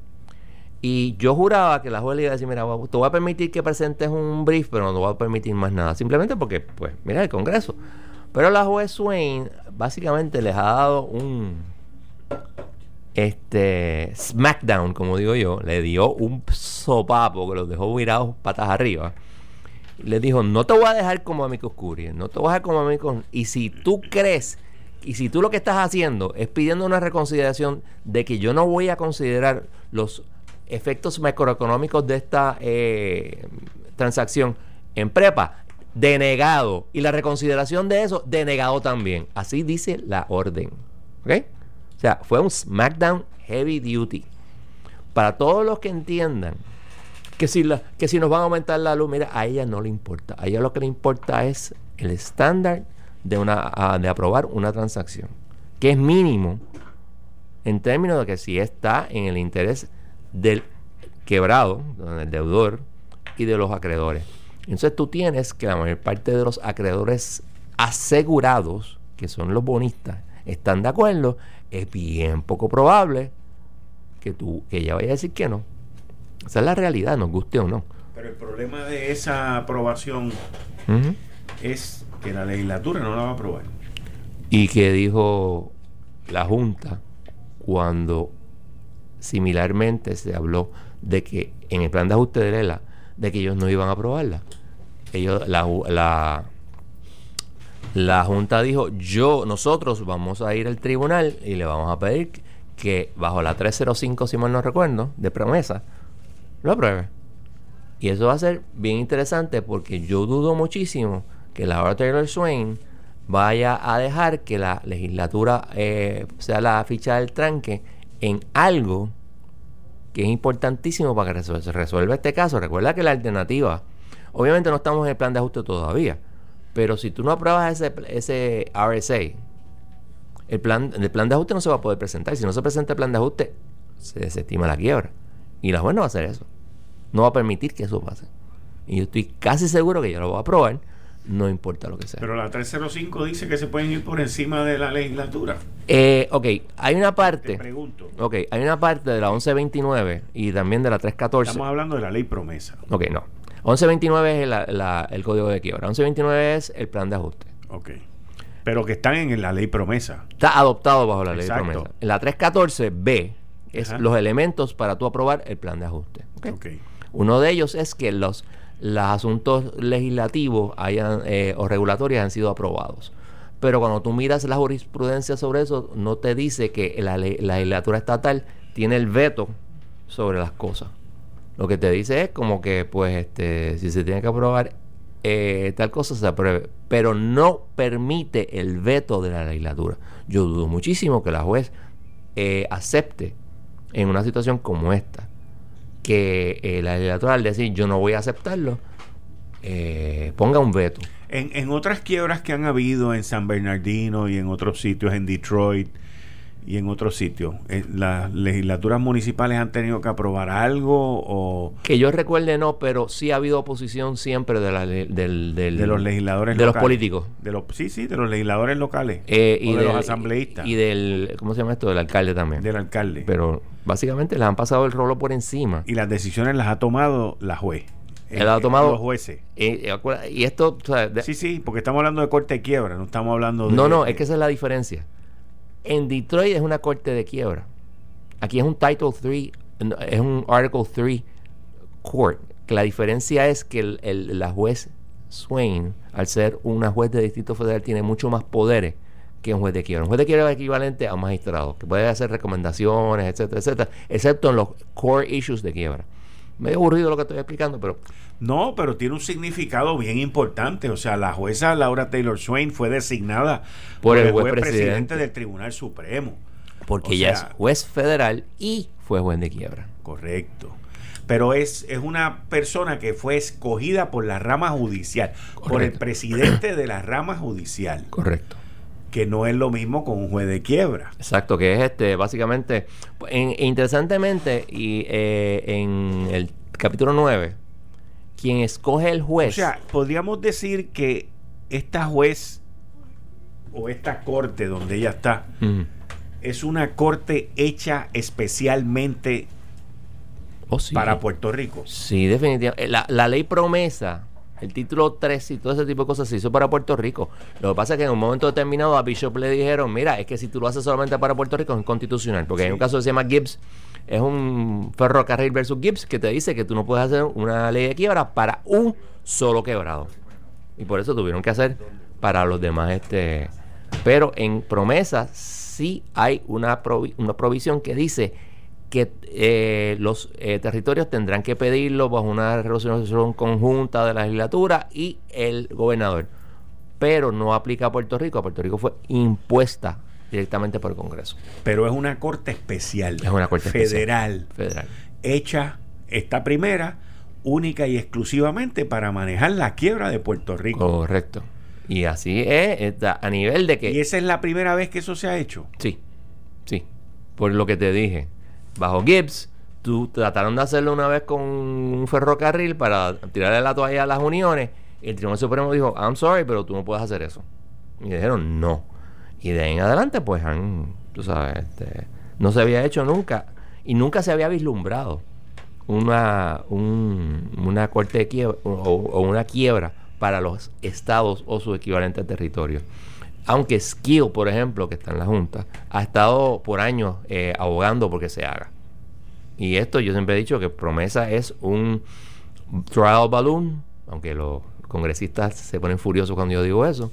Y yo juraba que la juez le iba a decir, mira, te voy a permitir que presentes un brief, pero no te voy a permitir más nada. Simplemente porque, pues, mira el Congreso. Pero la juez Swain básicamente les ha dado un, este SmackDown, como digo yo, le dio un sopapo que los dejó virados patas arriba. Le dijo, no te voy a dejar como amigos Curie, no te voy a dejar como amigos... Y si tú crees, y si tú lo que estás haciendo es pidiendo una reconsideración de que yo no voy a considerar los efectos macroeconómicos de esta eh, transacción en prepa, denegado. Y la reconsideración de eso, denegado también. Así dice la orden. ¿Ok? O sea, fue un SmackDown heavy duty. Para todos los que entiendan que si, la, que si nos van a aumentar la luz, mira, a ella no le importa. A ella lo que le importa es el estándar de, una, de aprobar una transacción, que es mínimo en términos de que si está en el interés del quebrado, del deudor y de los acreedores. Entonces tú tienes que la mayor parte de los acreedores asegurados, que son los bonistas, están de acuerdo es bien poco probable que tú que ella vaya a decir que no. Esa es la realidad, nos guste o no. Pero el problema de esa aprobación es que la legislatura no la va a aprobar. Y que dijo la Junta cuando similarmente se habló de que en el plan de ajuste de Lela, de que ellos no iban a aprobarla. Ellos, la, la la Junta dijo, yo, nosotros vamos a ir al tribunal y le vamos a pedir que bajo la 305, si mal no recuerdo, de promesa, lo apruebe. Y eso va a ser bien interesante porque yo dudo muchísimo que la hora Taylor Swain vaya a dejar que la legislatura eh, sea la ficha del tranque en algo que es importantísimo para que se resuelva este caso. Recuerda que la alternativa, obviamente no estamos en el plan de ajuste todavía, pero si tú no apruebas ese, ese RSA, el plan, el plan de ajuste no se va a poder presentar. Si no se presenta el plan de ajuste, se desestima la quiebra. Y la juez no va a hacer eso. No va a permitir que eso pase. Y yo estoy casi seguro que ya lo va a aprobar no importa lo que sea. Pero la 305 dice que se pueden ir por encima de la legislatura. Eh, ok, hay una parte. Te pregunto. Ok, hay una parte de la 1129 y también de la 314. Estamos hablando de la ley promesa. Ok, no. 1129 es el código de quiebra. 1129 es el plan de ajuste. Ok. Pero que están en la ley promesa. Está adoptado bajo la ley promesa. En la 314B es los elementos para tú aprobar el plan de ajuste. Okay. Uno de ellos es que los los asuntos legislativos hayan, eh, o regulatorios han sido aprobados. Pero cuando tú miras la jurisprudencia sobre eso, no te dice que la, legislatura estatal tiene el veto sobre las cosas. Lo que te dice es como que, pues, este, si se tiene que aprobar eh, tal cosa, se apruebe. Pero no permite el veto de la legislatura. Yo dudo muchísimo que la juez eh, acepte en una situación como esta que eh, la legislatura al decir yo no voy a aceptarlo, eh, ponga un veto. En, en otras quiebras que han habido en San Bernardino y en otros sitios, en Detroit, y en otros sitios. Eh, ¿Las legislaturas municipales han tenido que aprobar algo o...? Que yo recuerde no, pero sí ha habido oposición siempre de, la, del, de los legisladores De los políticos. De los, sí, sí, de los legisladores locales. Eh, y de, los asambleístas. Y del, ¿cómo se llama esto? Del alcalde también. Del alcalde. Pero básicamente les han pasado el rolo por encima. Y las decisiones las ha tomado la juez. Él ha tomado los jueces. y esto. sí, sí, porque estamos hablando de corte de quiebra, no estamos hablando de. No, no, es que esa es la diferencia. En Detroit es una corte de quiebra. Aquí es un Title 3, es un Article 3 court. La diferencia es que la juez Swain, al ser una juez de distrito federal, tiene mucho más poderes que un juez de quiebra. Un juez de quiebra es equivalente a un magistrado, que puede hacer recomendaciones, etcétera, etcétera, excepto en los core issues de quiebra. Medio aburrido lo que estoy explicando, pero... No, pero tiene un significado bien importante. O sea, la jueza Laura Taylor Swain fue designada por, el juez, presidente. del Tribunal Supremo. Porque ella es juez federal y fue juez de quiebra. Correcto. Pero es, es una persona que fue escogida por la rama judicial, por el presidente de la rama judicial. Correcto que no es lo mismo con un juez de quiebra. Exacto, que es este, básicamente, interesantemente, y eh, en el capítulo 9, quien escoge el juez. O sea, podríamos decir que esta juez o esta corte donde ella está es una corte hecha especialmente oh, para Puerto Rico. Sí, definitivamente. La, la ley promesa el título 3 y todo ese tipo de cosas se hizo para Puerto Rico. Lo que pasa es que en un momento determinado a Bishop le dijeron, mira, es que si tú lo haces solamente para Puerto Rico es inconstitucional. Porque hay un caso que se llama Gibbs, es un ferrocarril versus Gibbs, que te dice que tú no puedes hacer una ley de quiebra para un solo quebrado. Y por eso tuvieron que hacer para los demás este... Pero en promesa sí hay una, una provisión que dice que eh, los eh, territorios tendrán que pedirlo bajo una resolución conjunta de la legislatura y el gobernador. Pero no aplica a Puerto Rico. A Puerto Rico fue impuesta directamente por el Congreso. Pero es una corte especial. Es una corte federal. Federal. Hecha esta primera única y exclusivamente para manejar la quiebra de Puerto Rico. Correcto. Y así es, a nivel de que... ¿Y esa es la primera vez que eso se ha hecho? Sí, sí. Por lo que te dije bajo Gibbs, tú trataron de hacerlo una vez con un ferrocarril para tirarle la toalla a las uniones. Y el Tribunal Supremo dijo, I'm sorry, pero tú no puedes hacer eso. Y dijeron, no. Y de ahí en adelante, pues han, tú sabes, este, no se había hecho nunca. Y nunca se había vislumbrado una, una corte de quiebra o, una quiebra para los estados o su equivalente territorio aunque Skill, por ejemplo, que está en la Junta, ha estado por años eh, abogando porque se haga. Y esto yo siempre he dicho que promesa es un trial balloon, aunque los congresistas se ponen furiosos cuando yo digo eso,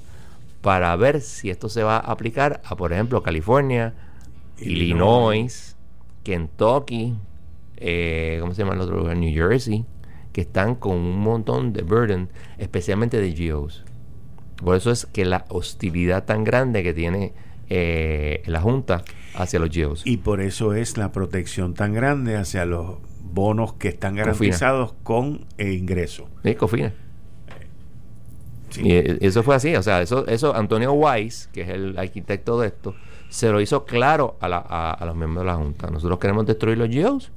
para ver si esto se va a aplicar a, por ejemplo, California, Illinois, Kentucky, eh, ¿cómo se llama el otro lugar? New Jersey, que están con un montón de burden, especialmente de GOs. Por eso es que la hostilidad tan grande que tiene eh, la Junta hacia los GOs. Y por eso es la protección tan grande hacia los bonos que están garantizados con eh, ingreso. Sí, Cofina. Y eh, eso fue así, o sea, eso, eso Antonio Weiss, que es el arquitecto de esto, se lo hizo claro a, la, a, los miembros de la Junta. Nosotros queremos destruir los GEOs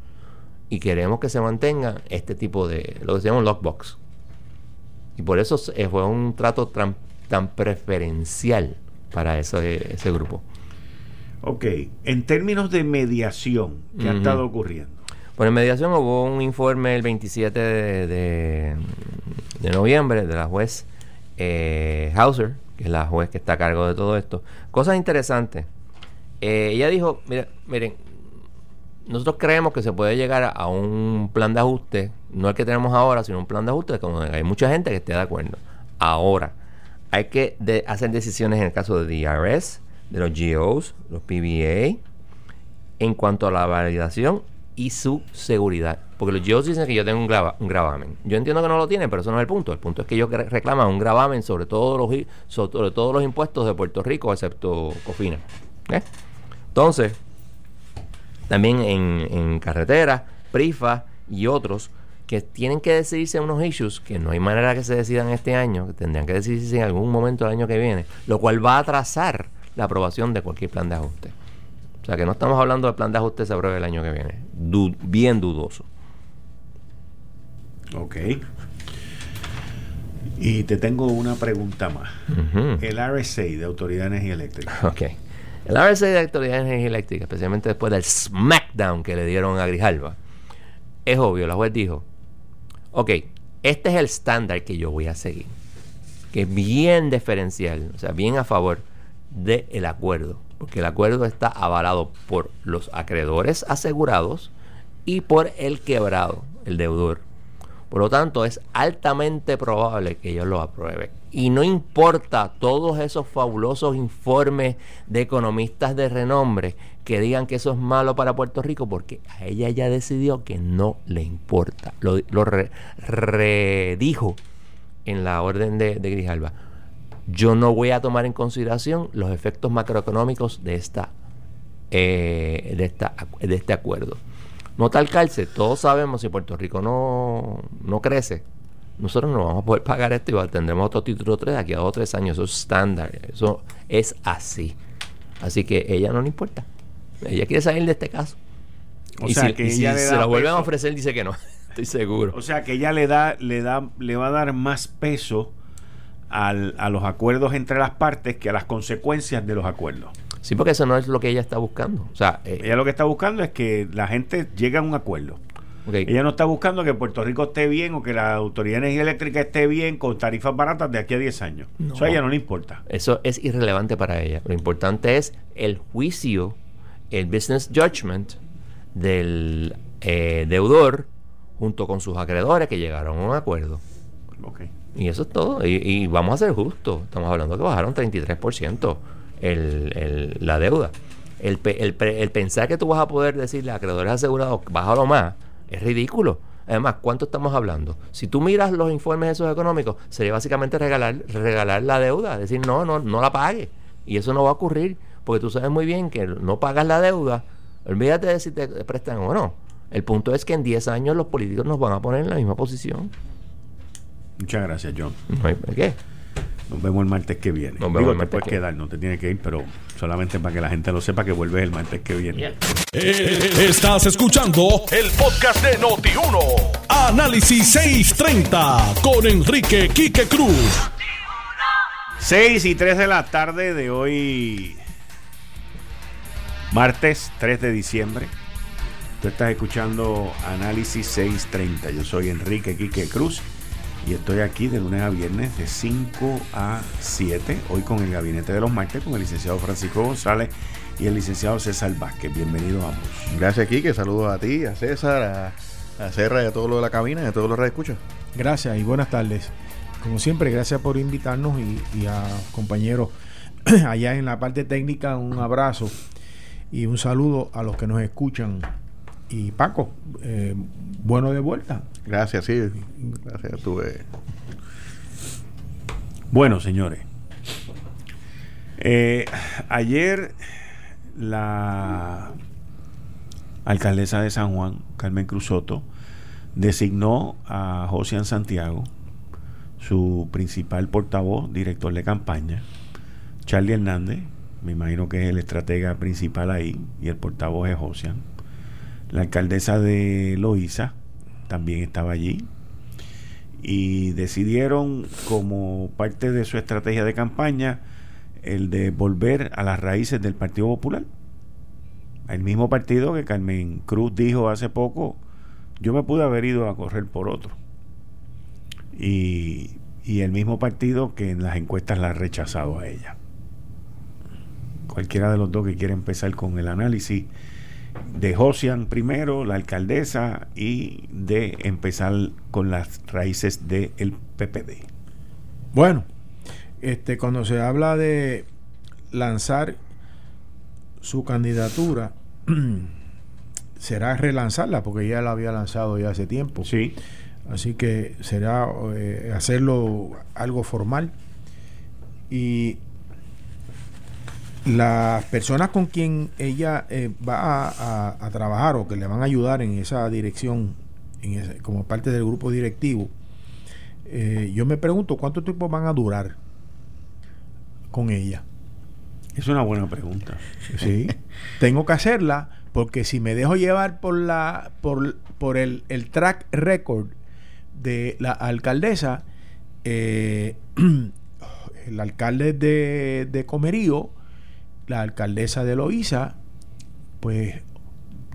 y queremos que se mantenga este tipo de, lo que se llama lockbox. Y por eso fue un trato tan, tan preferencial para ese, ese grupo. Ok, en términos de mediación, ¿qué ha estado ocurriendo? Bueno, en mediación hubo un informe el 27 de, de noviembre de la juez eh, Hauser, que es la juez que está a cargo de todo esto. Cosas interesantes. Eh, ella dijo, miren, miren, nosotros creemos que se puede llegar a un plan de ajuste, no el que tenemos ahora, sino un plan de ajuste donde hay mucha gente que esté de acuerdo. Ahora, hay que hacer decisiones en el caso de DRS, de los GOs, los PBA, en cuanto a la validación y su seguridad. Porque los GEOs dicen que yo tengo un, gravamen. Yo entiendo que no lo tienen, pero eso no es el punto. El punto es que ellos reclaman un gravamen sobre todos los, sobre todos los impuestos de Puerto Rico, excepto COFINA. Entonces, también en, en carretera, PRIFA y otros que tienen que decidirse unos issues que no hay manera que se decidan este año, que tendrían que decidirse en algún momento del año que viene, lo cual va a atrasar la aprobación de cualquier plan de ajuste. O sea que no estamos hablando de plan de ajuste se apruebe el año que viene. bien dudoso. Ok. Y te tengo una pregunta más. El RSA de Autoridad de Energía Eléctrica. Ok. El RSA de Autoridad de Energía Eléctrica, especialmente después del smackdown que le dieron a Grijalva, es obvio, la juez dijo, ok, este es el estándar que yo voy a seguir, que es bien diferencial, o sea, bien a favor del acuerdo, porque el acuerdo está avalado por los acreedores asegurados y por el quebrado, el deudor. Por lo tanto, es altamente probable que ellos lo aprueben. Y no importa todos esos fabulosos informes de economistas de renombre que digan que eso es malo para Puerto Rico, porque a ella ya decidió que no le importa. Lo, redijo en la orden de, de Grijalba. Yo no voy a tomar en consideración los efectos macroeconómicos de, esta, eh, de, esta, de este acuerdo. No tal calce, todos sabemos si Puerto Rico no, no crece, nosotros no vamos a poder pagar esto y tendremos otro título 3 aquí a dos o tres años. Eso es estándar, eso es así. Así que ella no le importa. Ella quiere salir de este caso. O y sea, si, que se la vuelven a ofrecer, dice que no. Estoy seguro. O sea que ella le da, le da, le va a dar más peso al, a los acuerdos entre las partes que a las consecuencias de los acuerdos. Sí, porque eso no es lo que ella está buscando. O sea, eh, ella lo que está buscando es que la gente llegue a un acuerdo. Ella no está buscando que Puerto Rico esté bien o que la Autoridad de Energía Eléctrica esté bien con tarifas baratas de aquí a 10 años. Eso a ella no le importa. Eso es irrelevante para ella. Lo importante es el juicio, el business judgment del eh, deudor junto con sus acreedores que llegaron a un acuerdo. Y eso es todo. Y, y vamos a ser justos. Estamos hablando que bajaron 33% el, la deuda. El, el, pensar que tú vas a poder decirle a acreedores asegurados, bájalo más, es ridículo. Además, ¿cuánto estamos hablando? Si tú miras los informes esos económicos, sería básicamente regalar, regalar la deuda, decir, no, no, no la pague. Y eso no va a ocurrir, porque tú sabes muy bien que no pagas la deuda, olvídate de si te prestan o no. El punto es que en 10 años los políticos nos van a poner en la misma posición. Muchas gracias, John. No hay, ¿Qué? Nos vemos el martes que viene. Nos vemos el te puedes quedar, no te tienes que ir, pero solamente para que la gente lo sepa que vuelves el martes que viene. Eh, estás escuchando el podcast de Noti1. Análisis 630 con Enrique Quique Cruz. 6 y 3 de la tarde de hoy, martes 3 de diciembre. Tú estás escuchando Análisis 630. Yo soy Enrique Quique Cruz y estoy aquí de lunes a viernes de 5 a 7, hoy con el gabinete de los martes, con el licenciado Francisco González y el licenciado César Vázquez. Bienvenidos ambos. Gracias, Kike. Saludos a ti, a César, a, a Serra y a todo lo de la cabina y a todos los escucha. Gracias y buenas tardes. Como siempre, gracias por invitarnos y, y a compañeros allá en la parte técnica, un abrazo y un saludo a los que nos escuchan y Paco, eh, bueno de vuelta. Gracias, sí. Gracias, tuve. Bueno, señores. Eh, ayer la alcaldesa de San Juan, Carmen Cruzoto, designó a Josian Santiago, su principal portavoz, director de campaña, Charlie Hernández, me imagino que es el estratega principal ahí, y el portavoz es Josian. La alcaldesa de Loíza también estaba allí. Y decidieron, como parte de su estrategia de campaña, el de volver a las raíces del Partido Popular. El mismo partido que Carmen Cruz dijo hace poco, yo me pude haber ido a correr por otro. Y el mismo partido que en las encuestas la ha rechazado a ella. Cualquiera de los dos que quiera empezar con el análisis de Josian primero, la alcaldesa, y de empezar con las raíces del PPD. Bueno, este, cuando se habla de lanzar su candidatura, será relanzarla, porque ya la había lanzado ya hace tiempo. Sí. Así que será eh, hacerlo algo formal. Y las personas con quien ella eh, va a, a, trabajar o que le van a ayudar en esa dirección, en ese, como parte del grupo directivo, eh, yo me pregunto cuánto tiempo van a durar con ella. Es una buena pregunta. Sí. Tengo que hacerla porque si me dejo llevar por la por, por el, el track record de la alcaldesa, eh, el alcalde de, de Comerío, la alcaldesa de Loíza, pues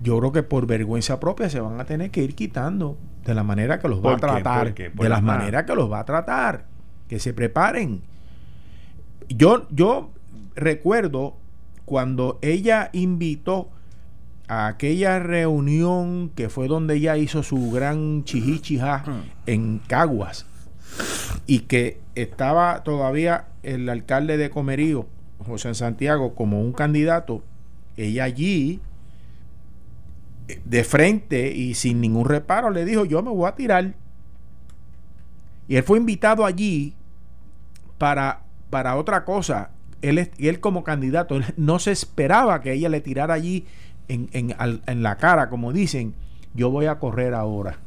yo creo que por vergüenza propia se van a tener que ir quitando de la manera que los va a tratar. de la manera que los va a tratar. Que se preparen. Yo, yo recuerdo cuando ella invitó a aquella reunión que fue donde ella hizo su gran chihichija en Caguas y que estaba todavía el alcalde de Comerío, José Santiago, como un candidato, ella allí de frente y sin ningún reparo le dijo yo me voy a tirar y él fue invitado allí para, para otra cosa él, él como candidato no se esperaba que ella le tirara allí en, en, en, la cara, como dicen, yo voy a correr ahora.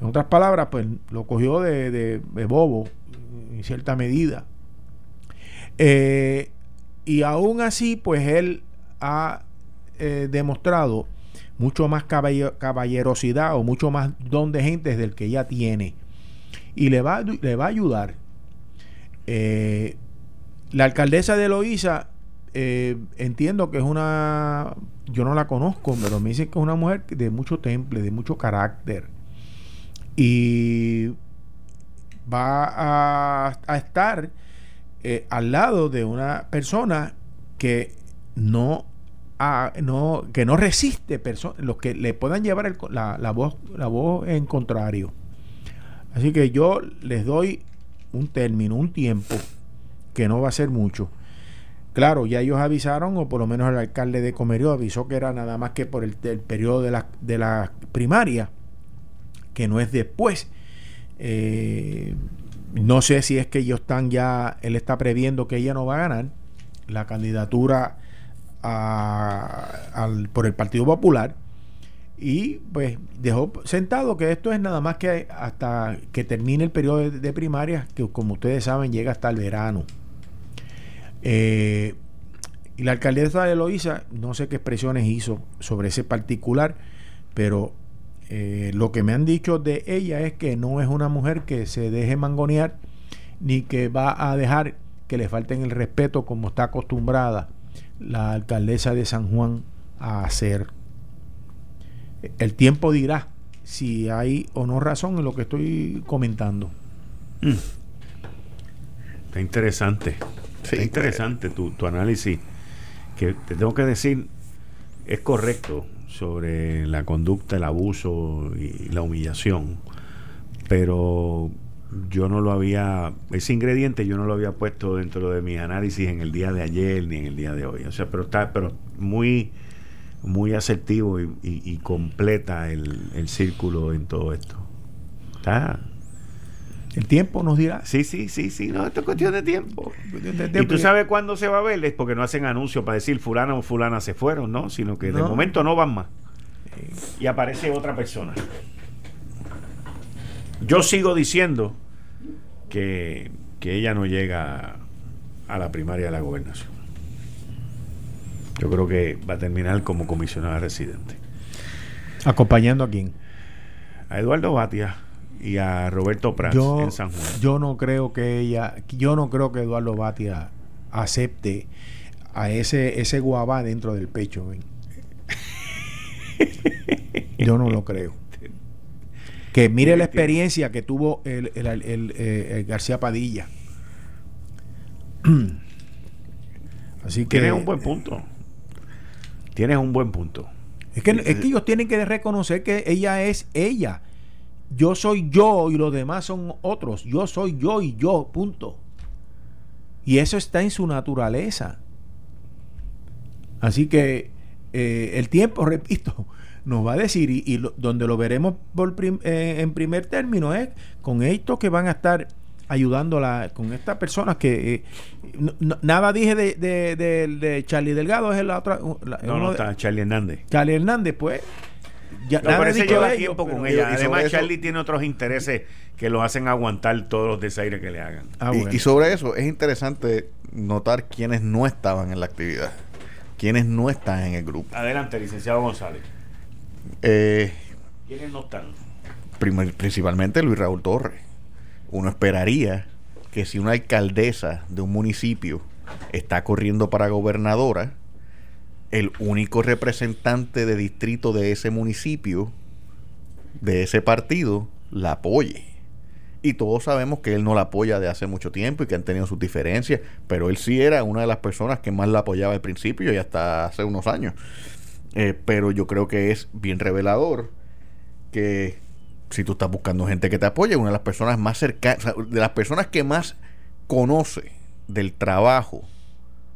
En otras palabras, pues lo cogió de, de, bobo, en cierta medida. Eh, y aún así, pues él ha eh, demostrado mucho más caballerosidad o mucho más don de gente del que ya tiene. Y le va, le va a ayudar. Eh, la alcaldesa de Loíza entiendo que es una, yo no la conozco, pero me dicen que es una mujer de mucho temple, de mucho carácter. Y va a, estar eh, al lado de una persona que no, no que no resiste los que le puedan llevar la, la, voz, la voz en contrario. Así que yo les doy un término, un tiempo, que no va a ser mucho Claro, ya ellos avisaron, o por lo menos el alcalde de Comerío avisó que era nada más que por el, periodo de la, de la primaria, que no es después. Eh, no sé si es que ellos están ya, él está previendo que ella no va a ganar la candidatura por el Partido Popular y pues dejó sentado que esto es nada más que hasta que termine el periodo de, de primaria, que como ustedes saben llega hasta el verano. Eh, y la alcaldesa de Loíza, no sé qué expresiones hizo sobre ese particular, pero eh, lo que me han dicho de ella es que no es una mujer que se deje mangonear ni que va a dejar que le falten el respeto como está acostumbrada la alcaldesa de San Juan a hacer. El tiempo dirá si hay o no razón en lo que estoy comentando. Mm. Está interesante. Es interesante tu, tu análisis, que te tengo que decir, es correcto sobre la conducta, el abuso y la humillación, pero yo no lo había, ese ingrediente yo no lo había puesto dentro de mi análisis en el día de ayer ni en el día de hoy. O sea, pero está pero muy, muy asertivo y, y- y completa el, el círculo en todo esto. Está. El tiempo nos dirá. Sí, sí, sí, sí, no, esto es cuestión de tiempo. De- Y tú sabes cuándo se va a ver, es porque no hacen anuncios para decir fulano o fulana se fueron, ¿no? Sino que de momento no van más. Y aparece otra persona. Yo sigo diciendo que, que ella no llega a la primaria de la gobernación. Yo creo que va a terminar como comisionada residente. Acompañando a quién. A Eduardo Batia y a Roberto Prats Yo, en San Juan. yo no creo que ella, yo no creo que Eduardo Batia acepte a ese, ese guabá dentro del pecho. ven. Yo no lo creo. Que mire la experiencia que tuvo el, el- el- el, eh, García Padilla. Así que Tienes un buen punto. Tienes un buen punto. Es que, es que ellos tienen que reconocer que ella es ella. Yo soy yo y los demás son otros. Yo soy yo y yo, punto. Y eso está en su naturaleza. Así que eh, el tiempo, repito, nos va a decir, y, y lo- donde lo veremos por prim- eh, en primer término es con estos que van a estar ayudándola, con estas personas que... eh, no- nada dije de, de, de- de Charlie Delgado, es la otra... la- No, no está Charlie Hernández. Charlie Hernández, pues. Ya, No, pero ese lleva ellos, tiempo con ella. Además, eso- Charlie tiene otros intereses que los hacen aguantar todos los desaires que le hagan. Ah, y, bueno. y sobre eso es interesante notar quienes no estaban en la actividad, quienes no están en el grupo. Adelante, licenciado González. Eh, ¿Quiénes no están? primer- principalmente Luis Raúl Torres. Uno esperaría que si una alcaldesa de un municipio está corriendo para gobernadora, el único representante de distrito de ese municipio, de ese partido, la apoye. Y todos sabemos que él no la apoya de hace mucho tiempo y que han tenido sus diferencias, pero él sí era una de las personas que más la apoyaba al principio y hasta hace unos años. Eh, pero yo creo que es bien revelador que si tú estás buscando gente que te apoye, una de las personas más cercanas, de las personas que más conoce del trabajo,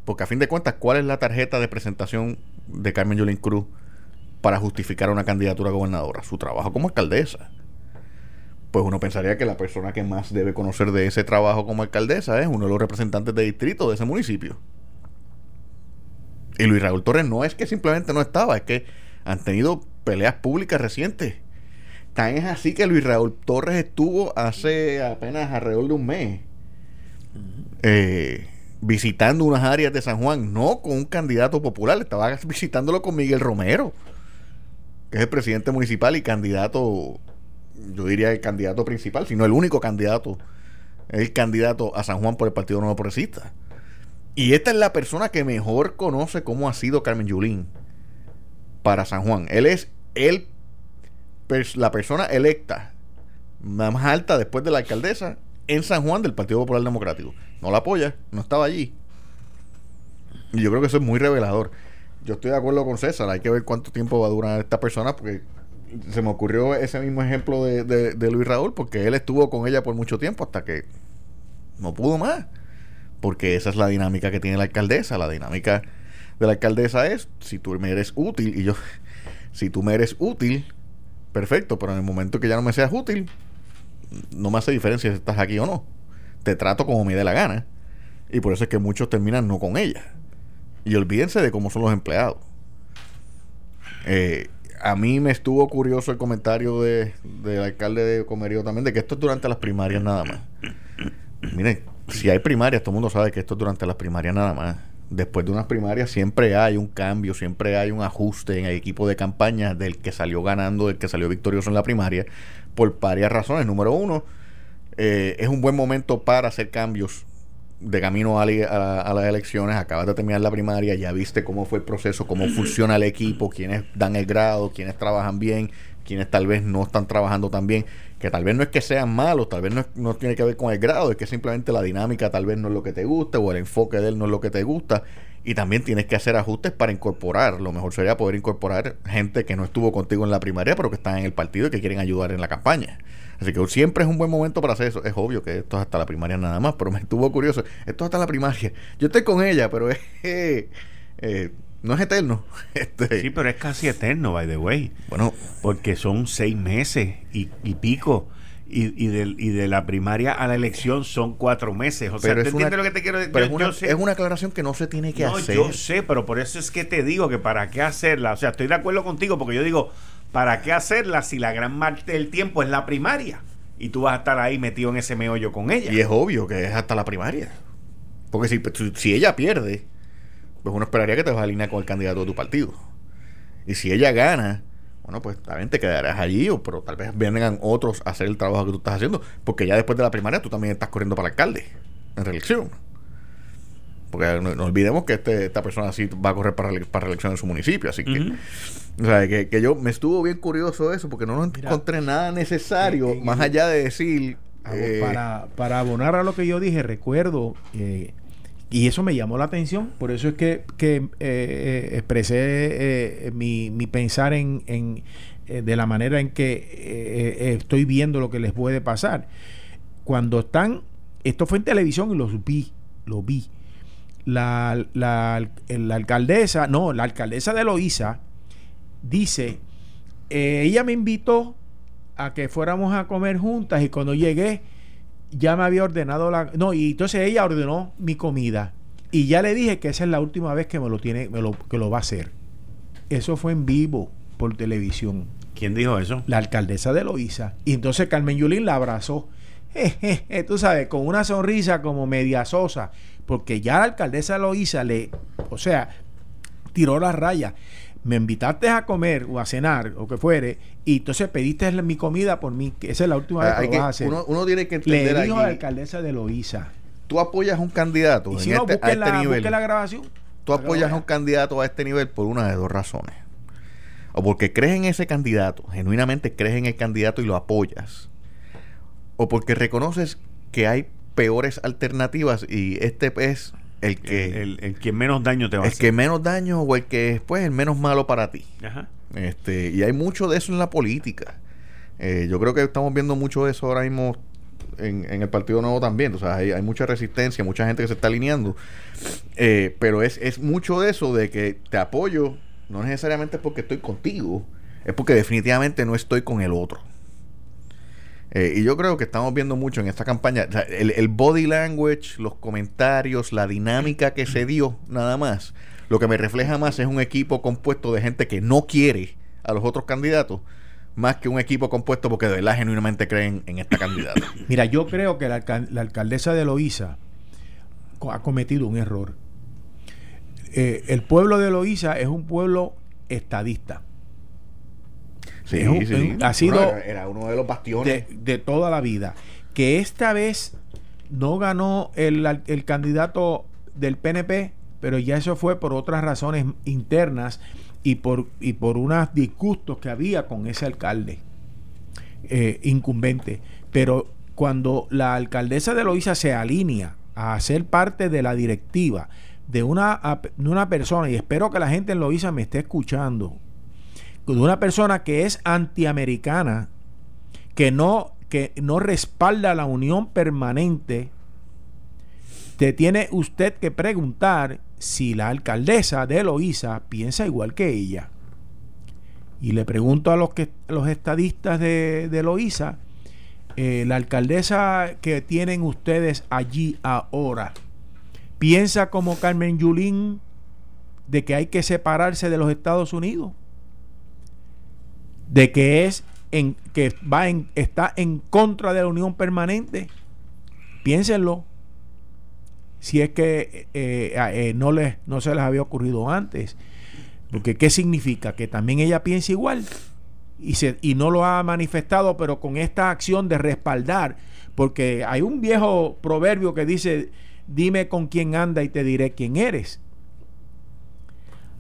porque a fin de cuentas, ¿cuál es la tarjeta de presentación de Carmen Yulín Cruz para justificar una candidatura a gobernadora? Su trabajo como alcaldesa. Pues uno pensaría que la persona que más debe conocer de ese trabajo como alcaldesa es uno de los representantes de distrito de ese municipio. Y Luis Raúl Torres no es que simplemente no estaba, es que han tenido peleas públicas recientes. Tan es así que Luis Raúl Torres estuvo hace apenas alrededor de un mes eh, visitando unas áreas de San Juan, no con un candidato popular, estaba visitándolo con Miguel Romero, que es el presidente municipal y candidato, yo diría el candidato principal, sino el único candidato, el candidato a San Juan por el Partido Nuevo Progresista. Y esta es la persona que mejor conoce cómo ha sido Carmen Yulín para San Juan. Él es el, la persona electa más alta después de la alcaldesa en San Juan del Partido Popular Democrático. No la apoya, no estaba allí. Y yo creo que eso es muy revelador. Yo estoy de acuerdo con César, hay que ver cuánto tiempo va a durar esta persona, porque se me ocurrió ese mismo ejemplo de, de- de Luis Raúl, porque él estuvo con ella por mucho tiempo hasta que no pudo más. Porque esa es la dinámica que tiene la alcaldesa. La dinámica de la alcaldesa es, si tú me eres útil, y yo, si tú me eres útil, perfecto, pero en el momento que ya no me seas útil, no me hace diferencia si estás aquí o no. Te trato como me dé la gana. Y por eso es que muchos terminan no con ella. Y olvídense de cómo son los empleados. Eh, a mí me estuvo curioso el comentario de, del alcalde de Comerío también, de que esto es durante las primarias nada más. Miren, si hay primarias, todo el mundo sabe que esto es durante las primarias nada más. Después de unas primarias siempre hay un cambio, siempre hay un ajuste en el equipo de campaña del que salió ganando, del que salió victorioso en la primaria, por varias razones. Número uno, eh, es un buen momento para hacer cambios de camino a, la- a la- a las elecciones. Acabas de terminar la primaria, ya viste cómo fue el proceso, cómo funciona el equipo, quiénes dan el grado, quiénes trabajan bien, quienes tal vez no están trabajando tan bien. Que tal vez no es que sean malos, tal vez no, es- no tiene que ver con el grado, es que simplemente la dinámica tal vez no es lo que te gusta o el enfoque de él no es lo que te gusta. Y también tienes que hacer ajustes para incorporar. Lo mejor sería poder incorporar gente que no estuvo contigo en la primaria, pero que están en el partido y que quieren ayudar en la campaña. Así que siempre es un buen momento para hacer eso. Es obvio que esto es hasta la primaria nada más, pero me estuvo curioso. Esto es hasta la primaria. Yo estoy con ella, pero es, eh, eh, No es eterno. Este, Sí, pero es casi eterno, by the way. Bueno, Porque son seis meses y, y pico. Y, y, de, y de la primaria a la elección son cuatro meses. O sea, pero ¿te es una, entiendes lo que te quiero decir? pero Yo- es, una, yo sé- es una aclaración que no se tiene que no, hacer. yo sé, pero por eso es que te digo que para qué hacerla. O sea, estoy de acuerdo contigo porque yo digo, ¿para qué hacerla si la gran parte del tiempo es la primaria? Y tú vas a estar ahí metido en ese meollo con ella. Y es obvio que es hasta la primaria. Porque si, si ella pierde, pues uno esperaría que te vas a alinear con el candidato de tu partido. Y si ella gana, bueno, pues también te quedarás allí, o, pero tal vez vengan otros a hacer el trabajo que tú estás haciendo. Porque ya después de la primaria tú también estás corriendo para alcalde en reelección. Porque no, no olvidemos que este, esta persona sí va a correr para, para reelección en su municipio. Así que, o sea, que, que yo me estuvo bien curioso eso, porque no Mira, encontré nada necesario, más allá de decir. Eh, para, para abonar a lo que yo dije, recuerdo, eh, y eso me llamó la atención, por eso es que, que, eh, eh, expresé eh, mi, mi pensar en, en, de la manera en que estoy viendo lo que les puede pasar. Cuando están, esto fue en televisión y los vi, lo vi. La, la, la alcaldesa, no, la alcaldesa de Loíza dice, ella me invitó a que fuéramos a comer juntas y cuando llegué ya me había ordenado la no y entonces ella ordenó mi comida. Y ya le dije que esa es la última vez que me lo tiene me lo, que lo va a hacer. Eso fue en vivo por televisión. ¿Quién dijo eso? la alcaldesa de Loíza. Y entonces Carmen Yulín la abrazó. Jejeje, tú sabes con una sonrisa como media sosa. Porque ya la alcaldesa de Loíza le o sea tiró la raya me invitaste a comer o a cenar o que fuere y entonces pediste mi comida por mí que esa es la última vez que lo que- vas a hacer. uno, uno tiene que le entender dijo a la aquí, alcaldesa de Loíza tú apoyas a un candidato y en si no este- a este la, nivel. la grabación. Tú apoyas a un candidato a este nivel por una de dos razones. O porque crees en ese candidato genuinamente crees en el candidato y lo apoyas. O porque reconoces que hay peores alternativas y este es el que El, el- el menos daño te va a el hacer. que menos daño o el que es pues el menos malo para ti Ajá. este, y hay mucho de eso en la política. Eh, yo creo que estamos viendo mucho de eso ahora mismo en, en el Partido Nuevo también. O sea, hay, hay mucha resistencia, mucha gente que se está alineando. Eh, pero es, es mucho de eso de que te apoyo, no necesariamente es porque estoy contigo, es porque definitivamente no estoy con el otro. Eh, y yo creo que estamos viendo mucho en esta campaña, el, body language, los comentarios, la dinámica que se dio, nada más. Lo que me refleja más es un equipo compuesto de gente que no quiere a los otros candidatos, más que un equipo compuesto porque de verdad genuinamente creen en esta candidata. Mira, yo creo que la, alcal- la alcaldesa de Loíza ha cometido un error. Eh, el pueblo de Loíza es un pueblo estadista. Sí, Es un- sí. un- ha sido Bueno, era, era uno de los bastiones. de, de toda la vida. Que esta vez no ganó el, el candidato del PNP, pero ya eso fue por otras razones internas y por, y por unos disgustos que había con ese alcalde eh, incumbente. Pero cuando la alcaldesa de Loíza se alinea a ser parte de la directiva de una, de una persona, y espero que la gente en Loíza me esté escuchando, de una persona que es antiamericana, que no, que no respalda la unión permanente, te tiene usted que preguntar si la alcaldesa de Loíza piensa igual que ella. Y le pregunto a los que los estadistas de, de eh, la alcaldesa que tienen ustedes allí ahora, ¿piensa como Carmen Yulín de que hay que separarse de los Estados Unidos? De que es en que va en está en contra de la unión permanente piénsenlo. Si es que eh, eh, no les no se les había ocurrido antes. Porque qué significa que también ella piensa igual y se y no lo ha manifestado pero con esta acción de respaldar. Porque hay un viejo proverbio que dice dime con quién anda y te diré quién eres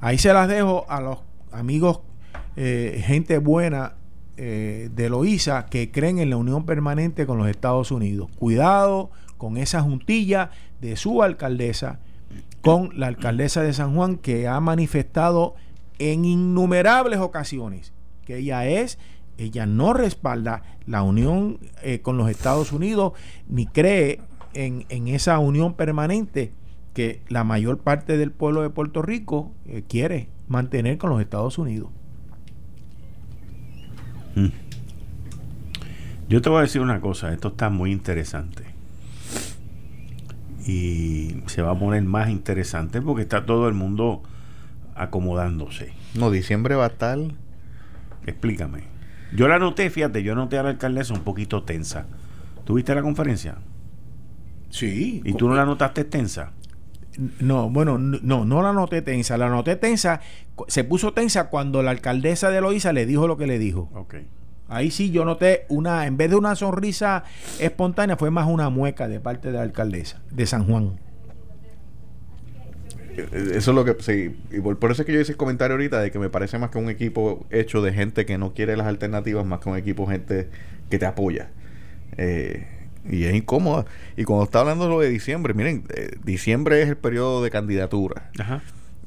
ahí se las dejo a los amigos eh, gente buena eh, de Loíza que creen en la unión permanente con los Estados Unidos. Cuidado con esa juntilla de su alcaldesa con la alcaldesa de San Juan que ha manifestado en innumerables ocasiones que ella es, ella no respalda la unión eh, con los Estados Unidos ni cree en, esa unión permanente que la mayor parte del pueblo de Puerto Rico quiere mantener con los Estados Unidos. Yo te voy a decir una cosa, esto está muy interesante. Y se va a poner más interesante porque está todo el mundo acomodándose. No, diciembre va a estar. Explícame. Yo la noté, fíjate, yo noté a la alcaldesa un poquito tensa. ¿Tuviste la conferencia? Sí. ¿Y tú no la notaste tensa? No, bueno, no, no la noté tensa. La noté tensa, se puso tensa cuando la alcaldesa de Loíza le dijo lo que le dijo. Ok. Ahí sí yo noté una, en vez de una sonrisa espontánea, fue más una mueca de parte de la alcaldesa de San Juan. Eso es lo que sí, y por, por eso es que yo hice el comentario ahorita de que me parece más que un equipo hecho de gente que no quiere las alternativas, más que un equipo gente que te apoya. Eh, y es incómoda. Y cuando está hablando lo de diciembre, miren, eh, diciembre es el periodo de candidatura. Ajá.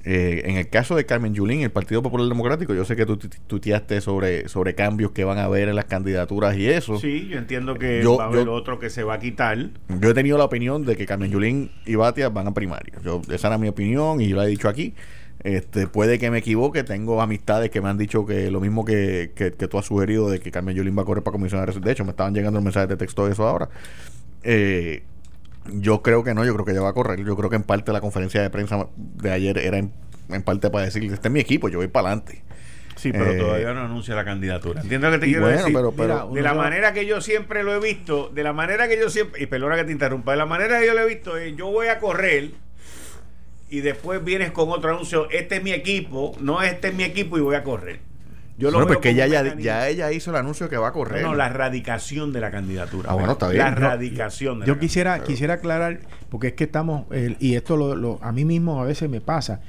Eh, en el caso de Carmen Yulín, el Partido Popular Democrático, yo sé que tú tuiteaste sobre, sobre cambios que van a haber en las candidaturas y eso. Sí, yo entiendo que Yo- va a haber yo- otro que se va a quitar. Yo he tenido la opinión de que Carmen Yulín y Batia van a primaria. Yo, esa era mi opinión y yo la he dicho aquí. Este, puede que me equivoque, tengo amistades que me han dicho que lo mismo que, que, que tú has sugerido de que Carmen Yulín va a correr para comisionada. De hecho, me estaban llegando mensajes de texto de eso ahora. Eh, yo creo que no, yo creo que ella va a correr. Yo creo que en parte la conferencia de prensa de ayer era en, en parte para decir, este es mi equipo, yo voy para adelante. Sí, pero Eh, todavía no anuncia la candidatura. ¿Entiendes lo que te quiero bueno, decir? pero- pero- Mira, de la manera que yo siempre lo he visto, de la manera que yo siempre, y perdona que te interrumpa, de la manera que yo lo he visto, es yo voy a correr y después vienes con otro anuncio, este es mi equipo, no este es mi equipo y voy a correr. Yo Bueno, veo porque como ella ya, ya ella hizo el anuncio que va a correr. No, no, la erradicación de la candidatura. Ah, bueno, está bien. La erradicación de Yo la quisiera, quisiera aclarar, porque es que estamos, eh, y esto lo, lo- a mí mismo a veces me pasa,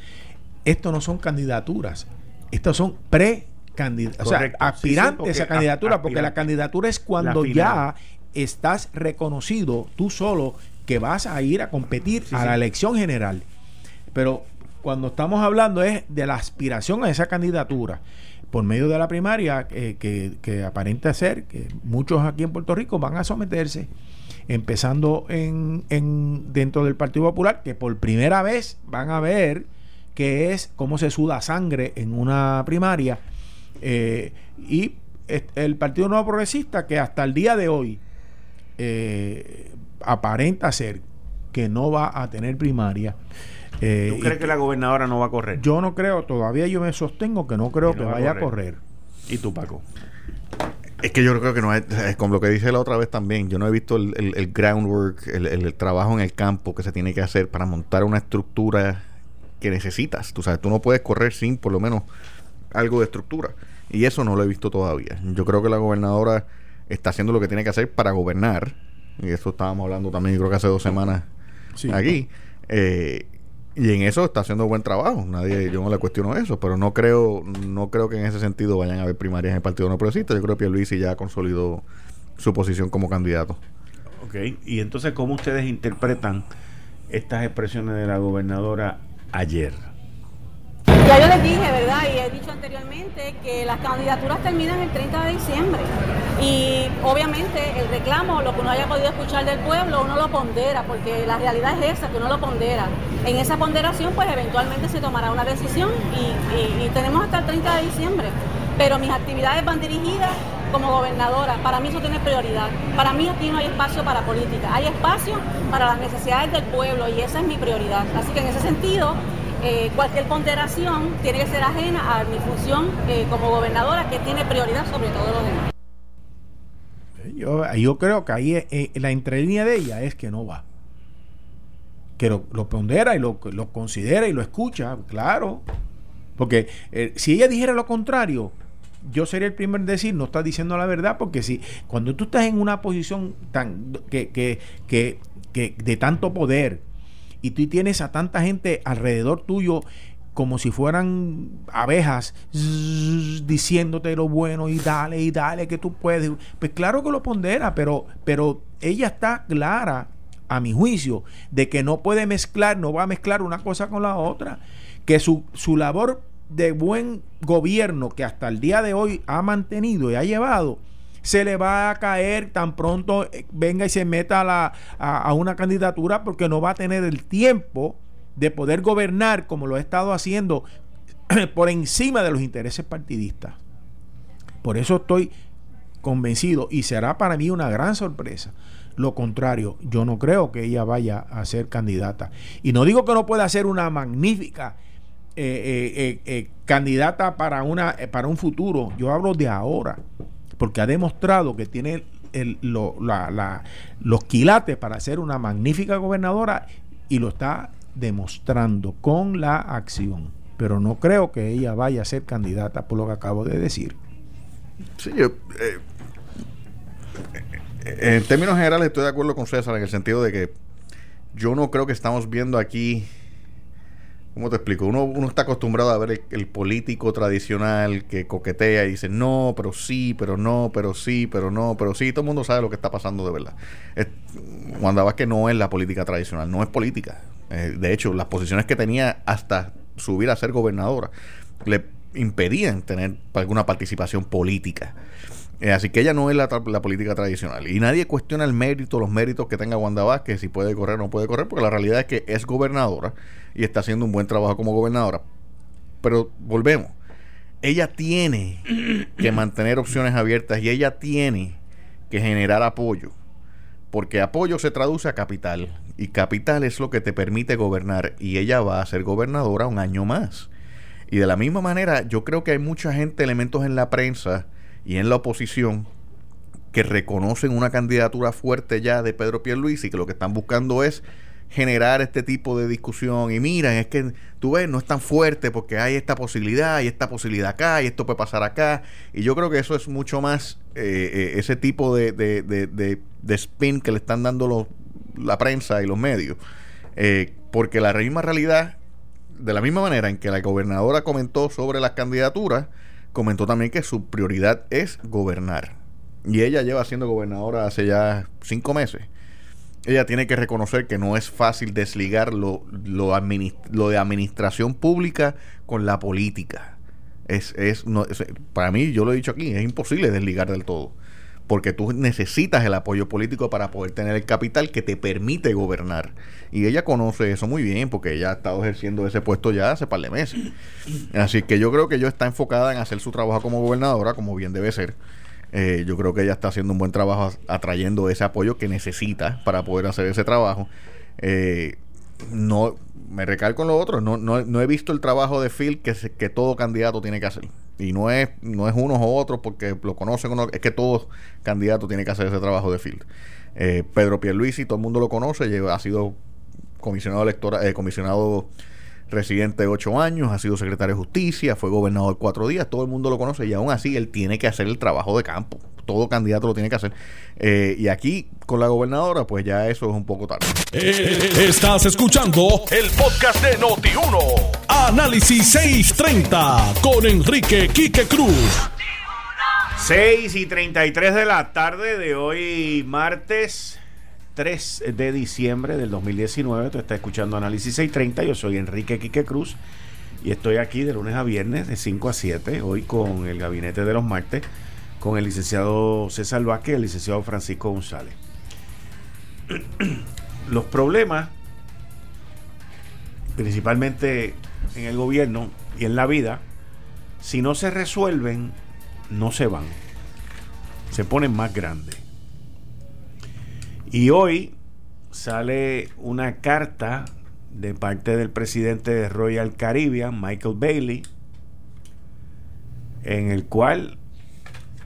esto no son candidaturas, estos son pre-candidaturas, o sea, Correcto. Sí, sí, aspirantes a candidatura, porque la candidatura es cuando ya estás reconocido tú solo que vas a ir a competir Sí, a sí. la elección general. Pero cuando estamos hablando es de la aspiración a esa candidatura por medio de la primaria eh, que, aparenta ser que muchos aquí en Puerto Rico van a someterse empezando en, en dentro del Partido Popular que por primera vez van a ver que es cómo se suda sangre en una primaria eh, y el Partido Nuevo Progresista que hasta el día de hoy eh, aparenta ser que no va a tener primaria eh, ¿Tú crees que la gobernadora no va a correr? yo no creo, todavía yo me sostengo que no creo Que va vaya a correr. correr. ¿Y tú, Paco? Es que yo creo que no es, es como lo que dice la otra vez también. Yo no he visto el, el- el groundwork, el, el- el trabajo en el campo que se tiene que hacer para montar una estructura que necesitas. Tú sabes, tú no puedes correr sin por lo menos algo de estructura. Y eso no lo he visto todavía. Yo creo que la gobernadora está haciendo lo que tiene que hacer para gobernar. Y eso estábamos hablando también, yo creo que hace dos semanas Sí. aquí. Eh, y en eso está haciendo buen trabajo. Nadie, yo no le cuestiono eso, pero no creo, no creo que en ese sentido vayan a haber primarias en el Partido No Progresista. Yo creo que Pierluisi ya consolidó su posición como candidato. Ok, y entonces, ¿cómo ustedes interpretan estas expresiones de la gobernadora ayer? Ya yo les dije, ¿verdad? Y he dicho anteriormente que las candidaturas terminan el 30 de diciembre. Y obviamente el reclamo, lo que uno haya podido escuchar del pueblo, uno lo pondera, porque la realidad es esa, que uno lo pondera. En esa ponderación, pues eventualmente se tomará una decisión y, tenemos hasta el 30 de diciembre. Pero mis actividades van dirigidas como gobernadora. Para mí eso tiene prioridad. Para mí aquí no hay espacio para política. Hay espacio para las necesidades del pueblo y esa es mi prioridad. Así que en ese sentido, eh, cualquier ponderación tiene que ser ajena a mi función eh, como gobernadora que tiene prioridad sobre todo lo demás. Yo, yo creo que ahí eh, la entrelínea de ella es que no va. Que lo, pondera y lo, lo considera y lo escucha, claro. Porque eh, si ella dijera lo contrario, yo sería el primero en decir, no estás diciendo la verdad, porque si cuando tú estás en una posición tan que, que, que, que de tanto poder y tú tienes a tanta gente alrededor tuyo como si fueran abejas diciéndote lo bueno y dale y dale que tú puedes. Pues claro que lo pondera, pero, pero ella está clara, a mi juicio, de que no puede mezclar, no va a mezclar una cosa con la otra. Que su, su labor de buen gobierno que hasta el día de hoy ha mantenido y ha llevado, se le va a caer tan pronto eh, venga y se meta a, la, a, una candidatura porque no va a tener el tiempo de poder gobernar como lo ha estado haciendo por encima de los intereses partidistas. Por eso estoy convencido y será para mí una gran sorpresa. Lo contrario, yo no creo que ella vaya a ser candidata. Y no digo que no pueda ser una magnífica eh, eh, candidata para, una, para un futuro. Yo hablo de ahora, porque ha demostrado que tiene los quilates para ser una magnífica gobernadora y lo está demostrando con la acción. Pero no creo que ella vaya a ser candidata por lo que acabo de decir. Sí, yo, eh, en términos generales estoy de acuerdo con César en el sentido de que yo no creo que estamos viendo aquí ¿Cómo te explico? Uno, uno está acostumbrado a ver el, político tradicional que coquetea y dice no, pero sí, pero no, pero sí, pero no, pero sí. Todo el mundo sabe lo que está pasando de verdad. Es, que no es la política tradicional, no es política. Eh, de hecho, las posiciones que tenía hasta subir a ser gobernadora le impedían tener alguna participación política. Eh, así que ella no es la, política tradicional. Y nadie cuestiona el mérito, los méritos que tenga Wanda Vázquez, si puede correr o no puede correr, porque la realidad es que es gobernadora y está haciendo un buen trabajo como gobernadora. Pero volvemos. Ella tiene que mantener opciones abiertas y ella tiene que generar apoyo. Porque apoyo se traduce a capital. Y capital es lo que te permite gobernar. Y ella va a ser gobernadora un año más. Y de la misma manera, yo creo que hay mucha gente, elementos en la prensa y en la oposición, que reconocen una candidatura fuerte ya de Pedro Pierluisi que lo que están buscando es generar este tipo de discusión. Y mira, es que tú ves, no es tan fuerte porque hay esta posibilidad y esta posibilidad acá y esto puede pasar acá. Y yo creo que eso es mucho más eh, eh, ese tipo de, de, de, de, spin que le están dando la prensa y los medios. Eh, porque la misma realidad, de la misma manera en que la gobernadora comentó sobre las candidaturas, comentó también que su prioridad es gobernar. Y ella lleva siendo gobernadora hace ya cinco meses ella tiene que reconocer que no es fácil desligar lo, lo, de administración pública con la política. Es, es, no, para mí, yo lo he dicho aquí, es imposible desligar del todo. Porque tú necesitas el apoyo político para poder tener el capital que te permite gobernar. Y ella conoce eso muy bien porque ella ha estado ejerciendo ese puesto ya hace par de meses. Así que yo creo que ella está enfocada en hacer su trabajo como gobernadora, como bien debe ser eh, yo creo que ella está haciendo un buen trabajo atrayendo ese apoyo que necesita para poder hacer ese trabajo. Eh, no me recalco en lo otro, no, no, no, he visto el trabajo de Phil que, que todo candidato tiene que hacer. Y no es, no es unos o otros porque lo conocen, o es que todo candidato tiene que hacer ese trabajo de Phil. Eh, Pedro Pierluisi, todo el mundo lo conoce, ha sido comisionado electoral, eh, comisionado residente de ocho años, ha sido secretario de justicia, fue gobernador cuatro días, todo el mundo lo conoce y aún así él tiene que hacer el trabajo de campo. Todo candidato lo tiene que hacer. Eh, y aquí con la gobernadora, pues ya eso es un poco tarde. Eh, estás escuchando el podcast de Noti1. Análisis 630 con Enrique Quique Cruz. 6 y 33 de la tarde de hoy, martes 3 de diciembre del 2019. Tú estás escuchando Análisis 630. Yo soy Enrique Quique Cruz y estoy aquí de lunes a viernes de 5 a 7. Hoy con el gabinete de los martes, con el licenciado César Vázquez y el licenciado Francisco González. Los problemas, principalmente en el gobierno y en la vida, si no se resuelven, no se van. Se ponen más grandes. Y hoy sale una carta de parte del presidente de Royal Caribbean, Michael Bailey, en el cual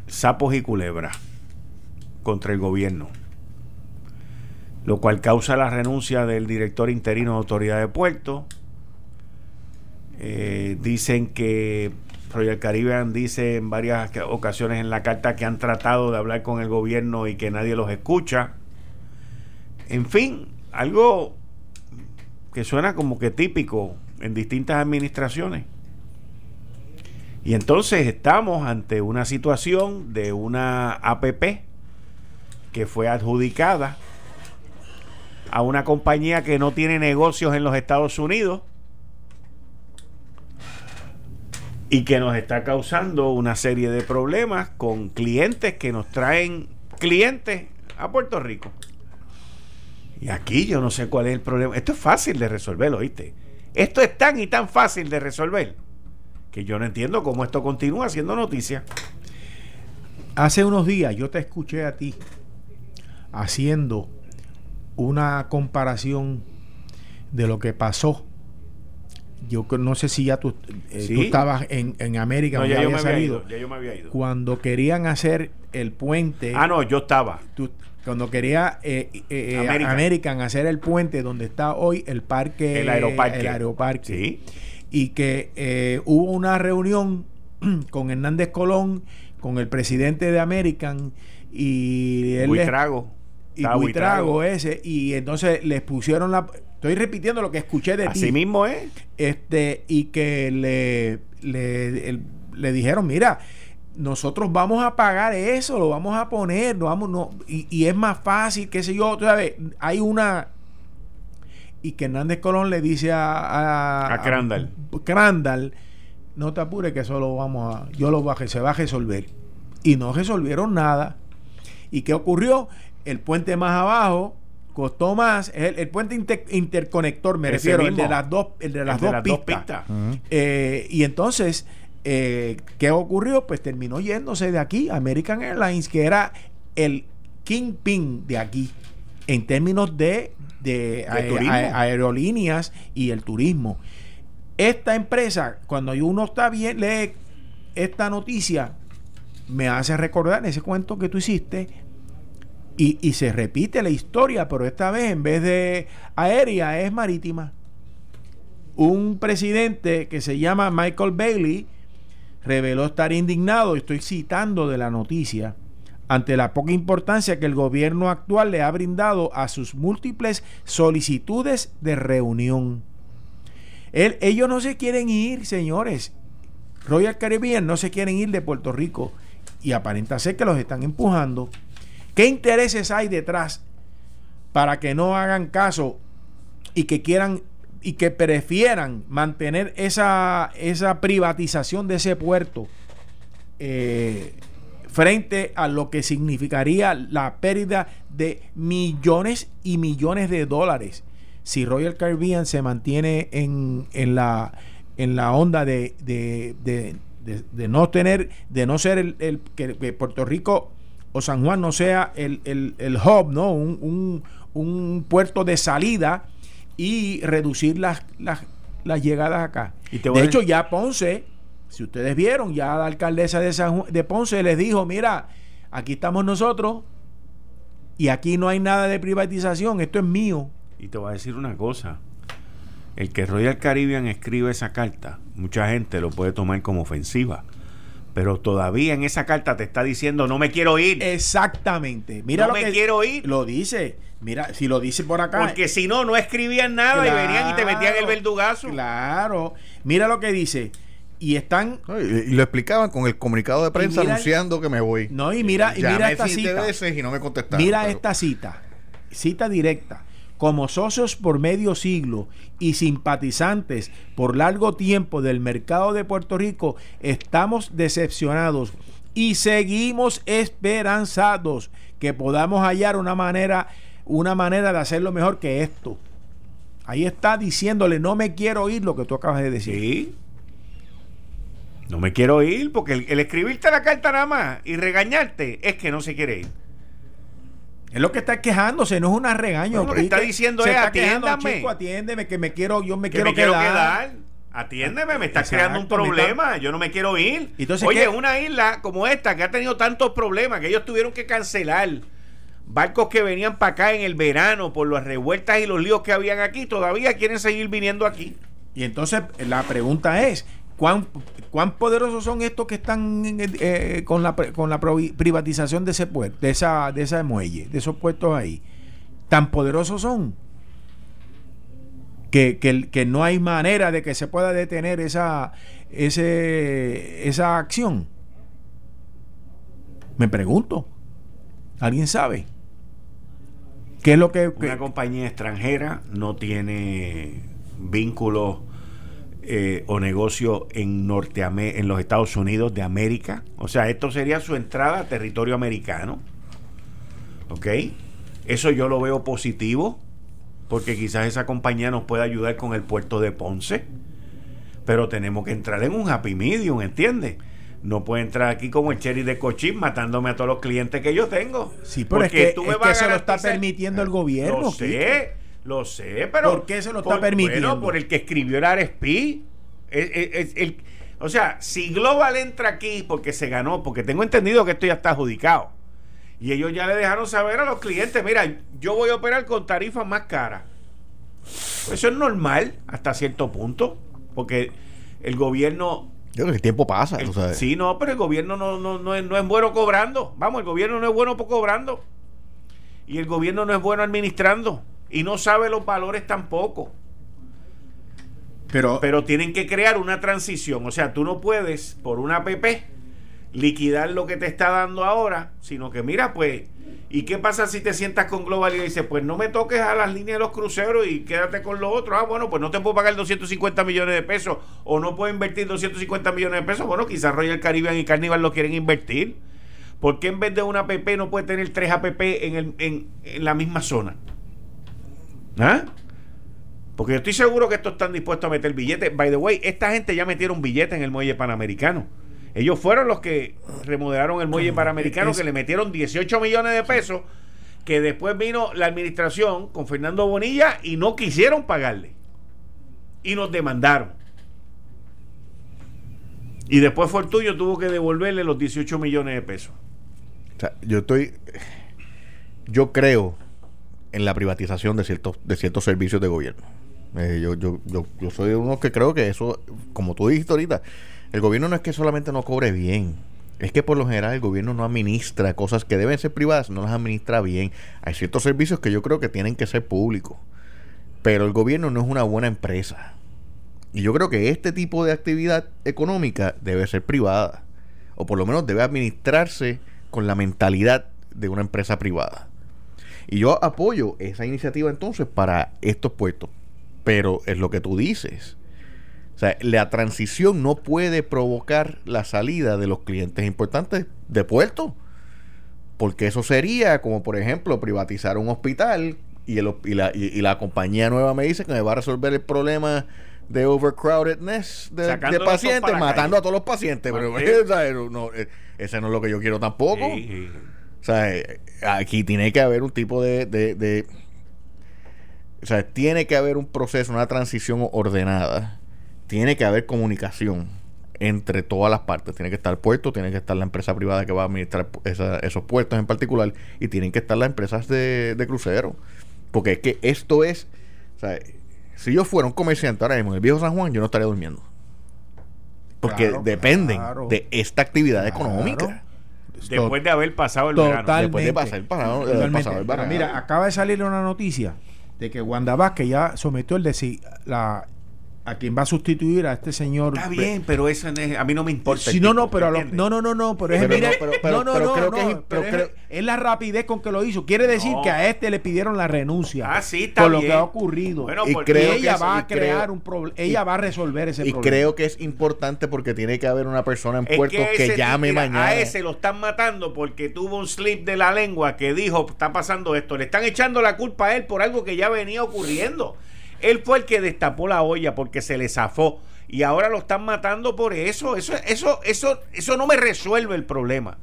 sapos y culebras contra el gobierno, lo cual causa la renuncia del director interino de Autoridad de Puerto. Eh, dicen que Royal Caribbean dice en varias ocasiones en la carta que han tratado de hablar con el gobierno y que nadie los escucha. En fin, algo que suena como que típico en distintas administraciones. Y entonces estamos ante una situación de una APP que fue adjudicada a una compañía que no tiene negocios en los Estados Unidos y que nos está causando una serie de problemas con clientes que nos traen clientes a Puerto Rico. Y aquí yo no sé cuál es el problema. Esto es fácil de resolverlo, ¿viste? Esto es tan y tan fácil de resolver que yo no entiendo cómo esto continúa siendo noticia. Hace unos días yo te escuché a ti haciendo una comparación de lo que pasó. Yo no sé si ya tú, eh, tú estabas en, en América, no, ya, yo me salido, ya yo me había ido. Cuando querían hacer el puente. Ah, no, yo estaba. Cuando quería eh, eh, American. hacer el puente donde está hoy el parque. El aeroparque. El aeroparque. Sí. Y que hubo una reunión con Hernández Colón, con el presidente de American y él. Buitrago y Buitrago ese y entonces les pusieron la estoy repitiendo lo que escuché de Así mismo es. Este y que le le, le dijeron, "Mira, nosotros vamos a pagar eso, lo vamos a poner, no vamos no y, es más fácil, qué sé yo, sabes, hay una y que Hernández Colón le dice a a, a Crandall. Crandall, no te apures que eso lo vamos a yo lo bajé, se va a resolver. Y no resolvieron nada. ¿Y qué ocurrió? el puente más abajo costó más, el, puente interconector, me refiero, el de las dos, el de las, dos, pistas. Eh, y entonces, eh, ¿qué ocurrió? Pues terminó yéndose de aquí, American Airlines, que era el kingpin de aquí, en términos de, de, aerolíneas y el turismo. Esta empresa, cuando uno está bien, lee esta noticia, me hace recordar ese cuento que tú hiciste y, se repite la historia, pero esta vez en vez de aérea es marítima. Un presidente que se llama Michael Bailey reveló estar indignado, estoy citando de la noticia, ante la poca importancia que el gobierno actual le ha brindado a sus múltiples solicitudes de reunión. ellos no se quieren ir, señores. Royal Caribbean no se quieren ir de Puerto Rico y aparenta ser que los están empujando. ¿Qué intereses hay detrás para que no hagan caso y que quieran y que prefieran mantener esa, esa privatización de ese puerto eh, frente a lo que significaría la pérdida de millones y millones de dólares si Royal Caribbean se mantiene en, en la en la onda de, de, de, no tener de no ser el, que Puerto Rico o San Juan no sea el, el, hub, ¿no? Un, puerto de salida y reducir las, las, llegadas acá. de hecho, ya Ponce, si ustedes vieron, ya la alcaldesa de, San de Ponce les dijo, mira, aquí estamos nosotros y aquí no hay nada de privatización, esto es mío. Y te voy a decir una cosa, el que Royal Caribbean escribe esa carta, mucha gente lo puede tomar como ofensiva pero todavía en esa carta te está diciendo no me quiero ir. Exactamente. Mira no me quiero ir. Lo dice. Mira, si lo dice por acá. Porque si no, no escribían nada y venían y te metían el verdugazo. Claro. Mira lo que dice. Y están. Y, lo explicaban con el comunicado de prensa anunciando que me voy. No, y mira, y mira esta cita. veces y no me contestaron. Mira esta cita. Cita directa como socios por medio siglo y simpatizantes por largo tiempo del mercado de Puerto Rico, estamos decepcionados y seguimos esperanzados que podamos hallar una manera, una manera de hacerlo mejor que esto. Ahí está diciéndole, no me quiero ir lo que tú acabas de decir. Sí. No me quiero ir porque el, el escribirte la carta nada más y regañarte es que no se quiere ir. Es lo que está quejándose, no es una regaño. lo que está diciendo es atiéndame. atiéndeme, que me quiero, yo me quiero, quedar. Atiéndeme, me estás creando un problema. Yo no me quiero ir. Oye, una isla como esta que ha tenido tantos problemas que ellos tuvieron que cancelar barcos que venían para acá en el verano por las revueltas y los líos que habían aquí, todavía quieren seguir viniendo aquí. Y entonces la pregunta es, ¿Cuán, ¿Cuán poderosos son estos que están eh, con, la, con la privatización de ese puerto, de esa, de ese muelle, de esos puestos ahí? ¿Tan poderosos son? Que, que, no hay manera de que se pueda detener esa, ese, esa acción. Me pregunto. ¿Alguien sabe? ¿Qué es lo que... Una compañía extranjera no tiene vínculos eh, o negocio en, en los Estados Unidos de América. O sea, esto sería su entrada a territorio americano. ¿Ok? Eso yo lo veo positivo porque quizás esa compañía nos pueda ayudar con el puerto de Ponce. Pero tenemos que entrar en un happy medium, ¿entiendes? No puede entrar aquí como el cherry de cochín matándome a todos los clientes que yo tengo. Sí, pero es que, se lo está permitiendo el gobierno. Sé, lo sé, pero... ¿Por qué se lo está permitiendo? Bueno, por el que escribió el RSP. el, o sea, si Global entra aquí porque se ganó, porque tengo entendido que esto ya está adjudicado, y ellos ya le dejaron saber a los clientes, mira, yo voy a operar con tarifas más caras. eso es normal hasta cierto punto, porque el gobierno... Yo creo que el tiempo pasa, Sí, no, pero el gobierno no, no, no, es, no es bueno cobrando. Vamos, el gobierno no es bueno por cobrando. Y el gobierno no es bueno administrando. Y no sabe los valores tampoco. Pero, pero tienen que crear una transición. O sea, tú no puedes, por una APP, liquidar lo que te está dando ahora, sino que mira, pues, ¿y qué pasa si te sientas con Global y dices, pues no me toques a las líneas de los cruceros y quédate con lo otro? Ah, bueno, pues no te puedo pagar 250 millones de pesos o no puedo invertir 250 millones de pesos. Bueno, quizás Royal Caribbean y Carnival lo quieren invertir. ¿Por qué en vez de una APP no puede tener tres APP en, el, en, en la misma zona? ¿Ah? Porque yo estoy seguro que estos están dispuestos a meter billetes. By the way, esta gente ya metieron billetes en el muelle panamericano. Ellos fueron los que remodelaron el muelle panamericano, que le metieron 18 millones de pesos, que después vino la administración con Fernando Bonilla y no quisieron pagarle. Y nos demandaron. Y después Fortuño tuvo que devolverle los 18 millones de pesos. O sea, yo estoy. Yo creo en la privatización de ciertos, de ciertos servicios de gobierno. Eh, yo, yo, yo, yo soy uno que creo que eso, como tú dijiste ahorita, el gobierno no es que solamente no cobre bien, es que por lo general el gobierno no administra cosas que deben ser privadas, no las administra bien. Hay ciertos servicios que yo creo que tienen que ser públicos, pero el gobierno no es una buena empresa. Y yo creo que este tipo de actividad económica debe ser privada, o por lo menos debe administrarse con la mentalidad de una empresa privada. Y yo apoyo esa iniciativa entonces para estos puestos. Pero es lo que tú dices. O sea, la transición no puede provocar la salida de los clientes importantes de puerto. Porque eso sería como, por ejemplo, privatizar un hospital y, el, y, la, y, la compañía nueva me dice que me va a resolver el problema de overcrowdedness de, pacientes, matando a todos los pacientes. Pero, no, eh, ese no es lo que yo quiero tampoco. O sea, eh, aquí tiene que haber un tipo de, de o sea, tiene que haber un proceso, una transición ordenada. Tiene que haber comunicación entre todas las partes. Tiene que estar el puerto, tiene que estar la empresa privada que va a administrar esos puertos en particular y tienen que estar las empresas de, de crucero. Porque es que esto es, o sea, si yo fuera un comerciante ahora mismo en el viejo San Juan, yo no estaría durmiendo. Porque dependen de esta actividad económica. Después de haber pasado el verano. Después de pasar el, pasado el verano. Mira, acaba de salir una noticia de que Wanda Vázquez ya sometió el de la a quien va a sustituir a este señor. Está bien, pero eso a mí no me importa. Si no, no, pero no, no, no, no, pero es no, no, no, creo que es, la rapidez con que lo hizo. Quiere decir que a este le pidieron la renuncia. Ah, sí, está por lo que ha ocurrido. y, creo ella va a crear un problema, ella va a resolver ese problema. Y creo que es importante porque tiene que haber una persona en puerto que, llame mañana. A ese lo están matando porque tuvo un slip de la lengua que dijo, está pasando esto. Le están echando la culpa a él por algo que ya venía ocurriendo. Él fue el que destapó la olla porque se le zafó y ahora lo están matando por eso. Eso, eso, eso, eso no me resuelve el problema.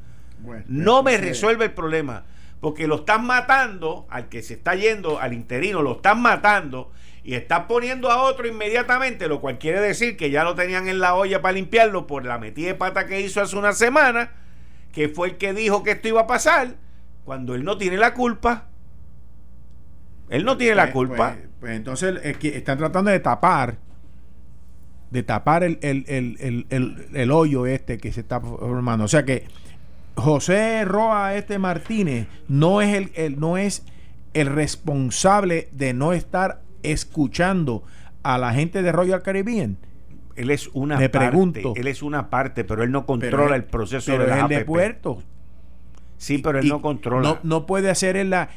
no me resuelve el problema. Porque lo están matando, al que se está yendo, al interino, lo están matando y están poniendo a otro inmediatamente, lo cual quiere decir que ya lo tenían en la olla para limpiarlo por la metida de pata que hizo hace una semana, que fue el que dijo que esto iba a pasar, cuando él no tiene la culpa. Él no tiene la pues, culpa. Pues, pues entonces están tratando de tapar, de tapar el, el, hoyo este que se está formando. O sea que José Roa este Martínez no es el, no es el responsable de no estar escuchando a la gente de Royal Caribbean. Él es una parte, él es una parte, pero él no controla el proceso de la el de puerto. Sí, pero él no controla. No, no puede hacer en la,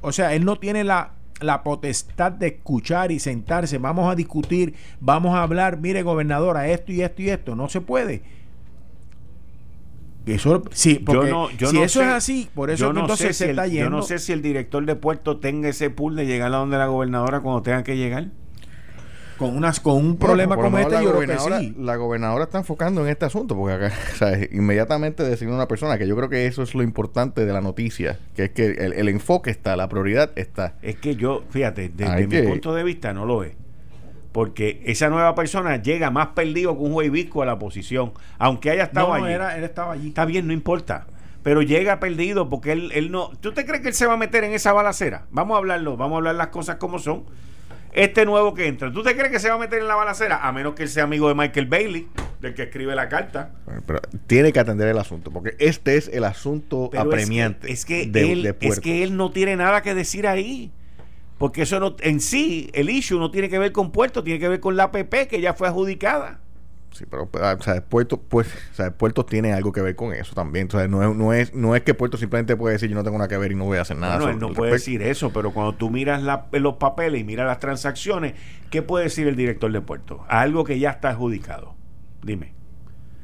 o sea, él no tiene la la potestad de escuchar y sentarse, vamos a discutir, vamos a hablar, mire gobernadora, esto y esto y esto, no se puede. Eso, sí, porque yo no, yo si no eso sé- es así, por eso no entonces se si está el, yendo. Yo no sé si el director de puerto tenga ese pool de llegar a donde la gobernadora cuando tenga que llegar. Con, unas, con un problema como este, la yo creo que gobernadora- sí. La gobernadora está enfocando en este asunto, porque acá, o sea, inmediatamente designa una persona, que yo creo que eso es lo importante de la noticia, que es que el, el enfoque está, la prioridad está. Es que yo, fíjate, desde mi que- punto de vista no lo es. Porque esa nueva persona llega más perdido que un juez visco a la posición, aunque haya estado No, allí. era, él estaba allí. Está bien, no importa. Pero llega perdido porque él, él no. ¿Tú te crees que él se va a meter en esa balacera? Vamos a hablarlo, vamos a hablar las cosas como son. Este nuevo que entra, ¿tú te crees que se va a meter en la balacera? A menos que él sea amigo de Michael Bailey, del que escribe la carta. Pero tiene que atender el asunto, porque este es el asunto Pero es que- apremiante Es que, de, él, de es que él no tiene nada que decir ahí. Porque eso no, en sí, el issue no tiene que ver con Puerto, tiene que ver con la APP que ya fue adjudicada. Sí, pero ah, o sea, Puerto, pues, o sea, Puerto tiene algo que ver con eso también. O sea, no es, no es, no es que Puerto simplemente puede decir yo no tengo nada que ver y no voy a hacer nada. Bueno, él no puede respecto. decir eso, pero cuando tú miras la- los papeles y miras las transacciones, ¿qué puede decir el director de Puerto? Algo que ya está adjudicado. Dime.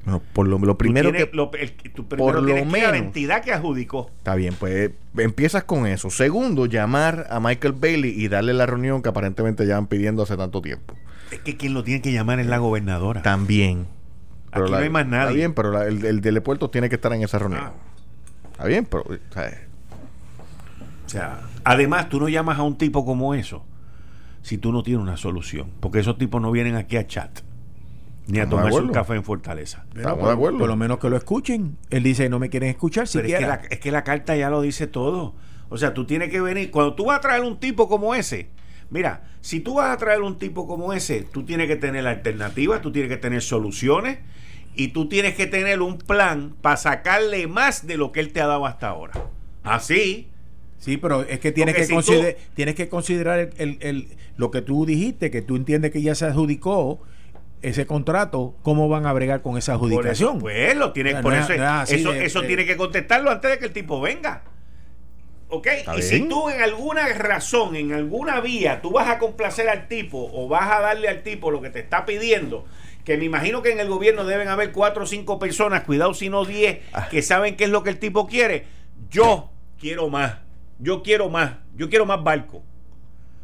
Bueno, por lo, primero tienes- que lo- el- tú primero por lo que a la menos- entidad que adjudicó. Está bien, pues empiezas con eso. Segundo, llamar a Michael Bailey y darle la reunión que aparentemente ya van pidiendo hace tanto tiempo. Es que quien lo tiene que llamar es la gobernadora. También. Aquí no hay más nadie. Está bien, pero la- el, el del puerto tiene que estar en esa reunión. Ah. Está bien, pero o sea, O sea, además tú no llamas a un tipo como eso si tú no tienes una solución. Porque esos tipos no vienen aquí a chat. Ni a tomarse un café en Fortaleza. estamos por, de acuerdo. por lo menos que lo escuchen. Él dice, no me quieren escuchar Pero es que, la, es que la carta ya lo dice todo. O sea, tú tienes que venir. Cuando tú vas a traer un tipo como ese, mira, si tú vas a traer un tipo como ese, tú tienes que tener alternativas, tú tienes que tener soluciones y tú tienes que tener un plan para sacarle más de lo que él te ha dado hasta ahora. Así. Sí, pero es que tienes, que, si consider- tienes que considerar el, el- el- lo que tú dijiste, que tú entiendes que ya se adjudicó ese contrato, ¿cómo van a bregar con esa Por eso, adjudicación? pues lo tienes, por no eso, no eso, de- eso de- tiene que contestarlo antes de que el tipo venga. ¿Ok? Y si tú en alguna razón, en alguna vía, tú vas a complacer al tipo o vas a darle al tipo lo que te está pidiendo, que me imagino que en el gobierno deben haber cuatro o cinco personas, cuidado si no diez, Ah. que saben qué es lo que el tipo quiere. Yo quiero más. Yo quiero más. Yo quiero más barco.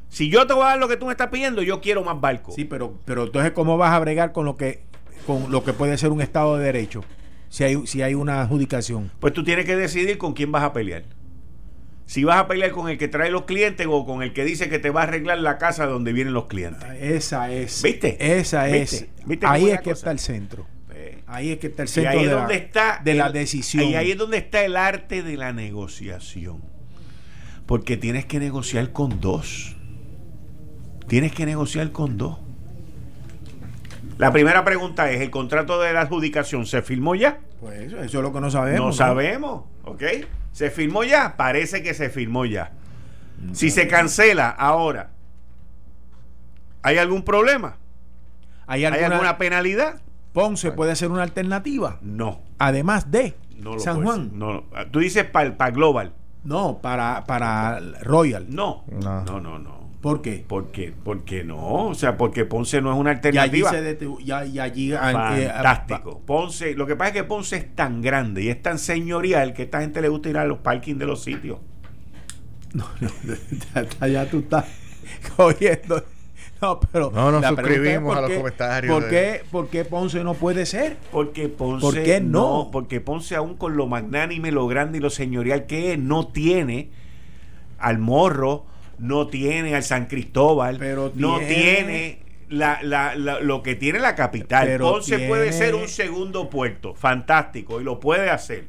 Si yo te voy a dar lo que tú me estás pidiendo, yo quiero más barco. Sí, pero, pero entonces, ¿cómo vas a bregar con lo que con lo que puede ser un Estado de Derecho? Si hay, si hay una adjudicación. Pues tú tienes que decidir con quién vas a pelear. Si vas a pelear con el que trae los clientes o con el que dice que te va a arreglar la casa donde vienen los clientes. Esa es. ¿Viste? Esa es. ¿Viste cómo ahí es la que está el centro. Ahí es que está el Y centro ahí de, es la, donde está de la el- decisión. Y ahí es donde está el arte de la negociación. Porque tienes que negociar con dos. Tienes que negociar con dos. La primera pregunta es, ¿el contrato de la adjudicación se firmó ya? Pues eso, eso es lo que no sabemos. no sabemos, ¿ok? ¿Se firmó ya? Parece que se firmó ya. Si se cancela ahora, ¿hay algún problema? ¿Hay ¿Hay alguna, penalidad? Ponce puede ser una alternativa. No. Además de no lo San puede Juan. No, no. Tú dices para Global. No, para, para Royal. No. No. No, no, no. ¿Por qué? ¿Por qué? ¿Por qué no? O sea, porque Ponce no es una Y allí alternativa. se detu- ya, y allí ah, eh, Fantástico. Ponce, lo que pasa es que Ponce es tan grande y es tan señorial que a esta gente le gusta ir a los parkings de los sitios. ya, está- ya tú estás cogiendo. No, pero. No nos suscribimos por a los qué- comentarios ¿por de- qué, por qué Ponce no puede ser? Porque Ponce ¿Por qué no? Porque Ponce aún con lo magnánime, lo grande y lo señorial que es, no tiene al Morro, no tiene al San Cristóbal, Pero no tiene- tiene la, la- la- lo que tiene la capital. Pero Ponce tiene- puede ser un segundo puerto, fantástico, y lo puede hacer.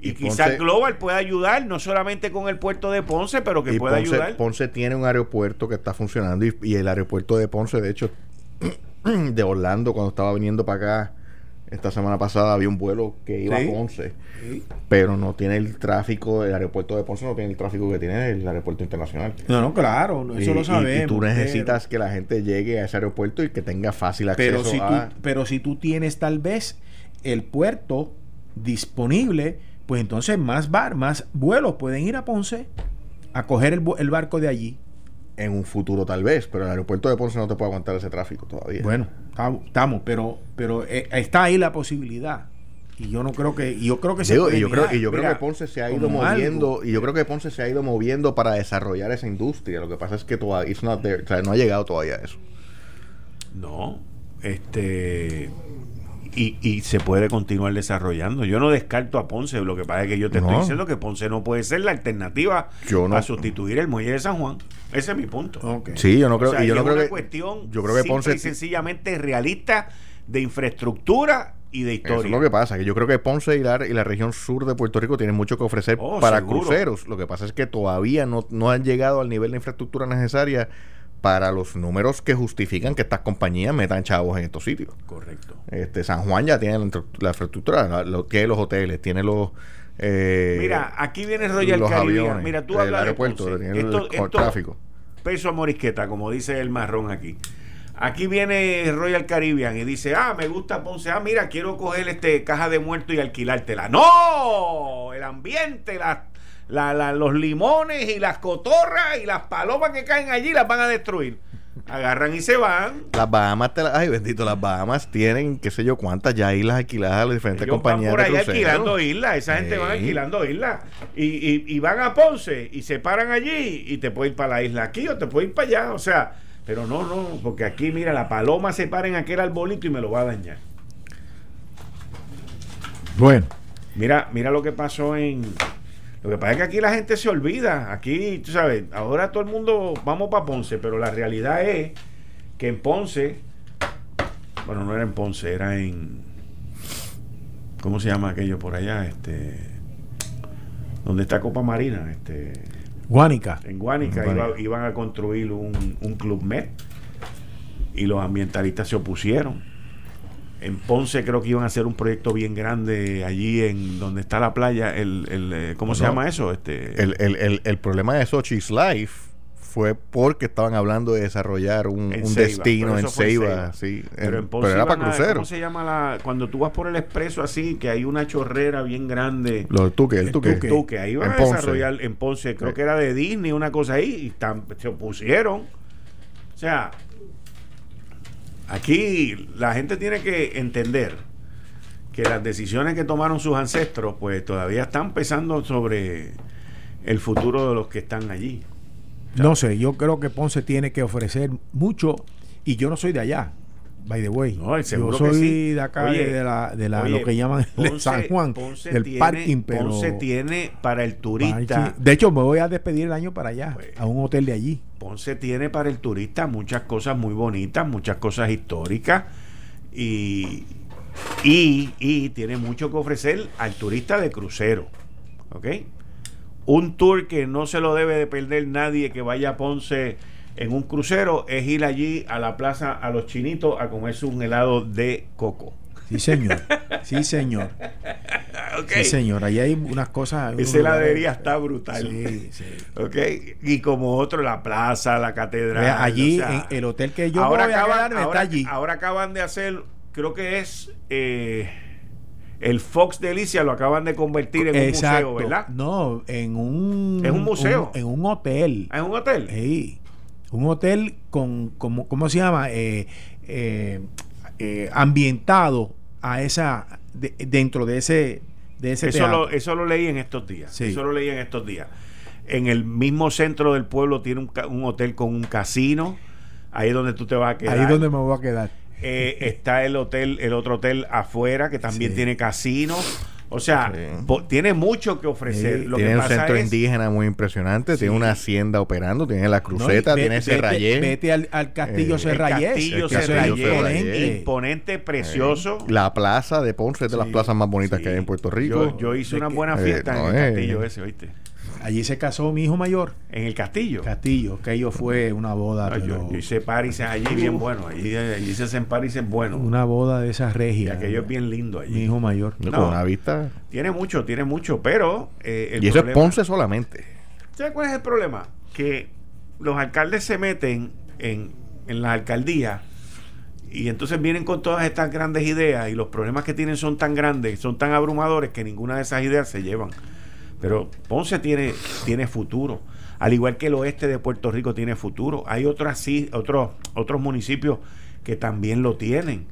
Y, Y quizás Ponce- Global pueda ayudar, no solamente con el puerto de Ponce, pero que pueda Ponce, ayudar. Ponce tiene un aeropuerto que está funcionando y, y el aeropuerto de Ponce, de hecho, de Orlando, cuando estaba viniendo para acá esta semana pasada, había un vuelo que iba Sí. a Ponce, pero no tiene el tráfico, el aeropuerto de Ponce no tiene el tráfico que tiene el aeropuerto internacional. No, no, claro, eso y, lo sabemos. y tú pero- necesitas que la gente llegue a ese aeropuerto y que tenga fácil acceso Pero si, a... tú, pero si tú tienes tal vez el puerto disponible, pues entonces más bar, más vuelos pueden ir a Ponce a coger el, el barco de allí. En un futuro tal vez, pero el aeropuerto de Ponce no te puede aguantar ese tráfico todavía. Bueno, estamos, pero, pero eh, está ahí la posibilidad. Y yo no creo que, y yo creo que se Digo, y yo creo, mirar, y yo creo que Ponce se ha ido moviendo, algo. y yo creo que Ponce se ha ido moviendo para desarrollar esa industria. Lo que pasa es que todavía o sea, no ha llegado todavía a eso. No, este y, y se puede continuar desarrollando. Yo no descarto a Ponce, lo que pasa es que yo te No. estoy diciendo que Ponce no puede ser la alternativa Yo no. a sustituir el muelle de San Juan. Ese es mi punto. Sí, yo no creo, O sea, y yo y no es creo una que cuestión yo creo que simple Ponce y sencillamente realista de infraestructura y de Eso historia. es lo que pasa, que yo creo que Ponce y la, y la región sur de Puerto Rico tienen mucho que ofrecer Oh, para seguro. cruceros. Lo que pasa es que todavía no, no han llegado al nivel de infraestructura necesaria para los números que justifican que estas compañías metan chavos en estos sitios. Correcto. Este San Juan ya tiene la, infraestructura, la- lo, tiene los hoteles, tiene los eh, Mira, aquí viene Royal los Caribbean. aviones, Mira, tú el hablas de aeropuerto, Ponce. tiene el Esto- esto- tráfico. peso a morisqueta, como dice el marrón aquí. Aquí viene Royal Caribbean y dice, ah, me gusta Ponce, ah, mira, quiero coger este caja de muerto y alquilártela. ¡No! El ambiente, las- la- la- los limones y las cotorras y las palomas que caen allí las van a destruir. Agarran y se van. Las Bahamas, te la- ay bendito, las Bahamas tienen qué sé yo cuántas ya islas alquiladas a las diferentes Ellos van compañías por de cruceros. alquilando islas, esa gente va alquilando islas. Y, y- y van a Ponce y se paran allí y te puede ir para la isla aquí o te puede ir para allá. O sea, pero no, no, porque aquí, mira, la paloma se para en aquel arbolito y me lo va a dañar. Bueno, Mira, mira lo que pasó en. Lo que pasa es que aquí la gente se olvida. Aquí, tú sabes, ahora todo el mundo vamos para Ponce, pero la realidad es que en Ponce. Bueno, no era en Ponce, era en. ¿Cómo se llama aquello por allá? Este. Donde está Copa Marina, este. Guánica. En Guánica Guánica. iba- iban a construir un, un club med y los ambientalistas se opusieron. En Ponce creo que iban a hacer un proyecto bien grande allí en donde está la playa, el, el, eh, ¿cómo se llama eso? Este, El, el, el, el problema de Sochi's Life fue porque estaban hablando de desarrollar un, En un Ceiba, destino en Ceiba, Ceiba. sí, pero en- Ponce pero era para cruceros. ¿Cómo se llama la cuando tú vas por el expreso así que hay una chorrera bien grande? Los tuques, el El tuque. tuque. Tú, que ahí van En a Ponce. desarrollar en Ponce, creo Sí. que era de Disney, una cosa ahí, y tam- se opusieron. O sea, aquí la gente tiene que entender que las decisiones que tomaron sus ancestros, pues todavía están pesando sobre el futuro de los que están allí. No sé, yo creo que Ponce tiene que ofrecer mucho y yo no soy de allá, by the way. No, yo soy sí. de acá, Oye, de, la, de la, oye, lo que llaman Ponce- San Juan, Ponce del tiene- parking, pero... Ponce tiene para el turista. De hecho, me voy a despedir el año para allá, Pues- a un hotel de allí. Ponce tiene para el turista muchas cosas muy bonitas, muchas cosas históricas y, y, y tiene mucho que ofrecer al turista de crucero. ¿Ok? Un tour que no se lo debe de perder nadie que vaya a Ponce en un crucero es ir allí a la plaza a los chinitos a comerse un helado de coco. Sí, señor. Sí, señor. Sí, señor. Allí hay unas cosas... Esa heladería está brutal. Sí, sí. ¿Ok? Y como otro, la plaza, la catedral. Vea, allí, o sea, en el hotel que yo ahora voy a acaban, quedarme ahora, está allí. ahora acaban de hacer, creo que es eh, el Fox Delicia, lo acaban de convertir en un museo, ¿verdad? No, en un... Es un museo. en un hotel. ¿Es un hotel? Sí. Un hotel con, como, ¿cómo se llama? Eh, eh, eh, ambientado a esa, de- dentro de ese, de ese eso, teatro. lo, eso lo leí en estos días. Sí. Eso lo leí en estos días. En el mismo centro del pueblo tiene un, un hotel con un casino. Ahí es donde tú te vas a quedar. Ahí es donde me voy a quedar. Eh, está el hotel, el otro hotel afuera que también Sí. tiene casino. O sea, Sí. tiene mucho que ofrecer. Sí, Lo tiene que un pasa centro es, indígena muy impresionante, Sí. tiene una hacienda operando, tiene la cruceta, tiene Serrayé, Vete al, al castillo Eh, el Serrayés. castillo castillo Serrayés. imponente, precioso. la plaza de Ponce es de las plazas más bonitas que hay en Puerto Rico. Yo, yo hice una buena Eh, fiesta no, en el eh. castillo ese, ¿oíste? Allí se casó mi hijo mayor. En el castillo. Castillo, que ello fue una boda, Ah, yo, pero yo hice paris allí bien bueno. Allí, allí se hacen paris buenos. una boda de esas Y regias. aquello es bien lindo allí. Mi hijo mayor. No, No. Con una vista. Tiene mucho, tiene mucho, pero... eh, el Y eso es Ponce solamente. ¿Sabes cuál es el problema? Que los alcaldes se meten en, en las alcaldías y entonces vienen con todas estas grandes ideas y los problemas que tienen son tan grandes, son tan abrumadores que ninguna de esas ideas se llevan. Pero Ponce tiene, tiene futuro. Al igual que el oeste de Puerto Rico tiene futuro. Hay otras otros, otros municipios que también lo tienen.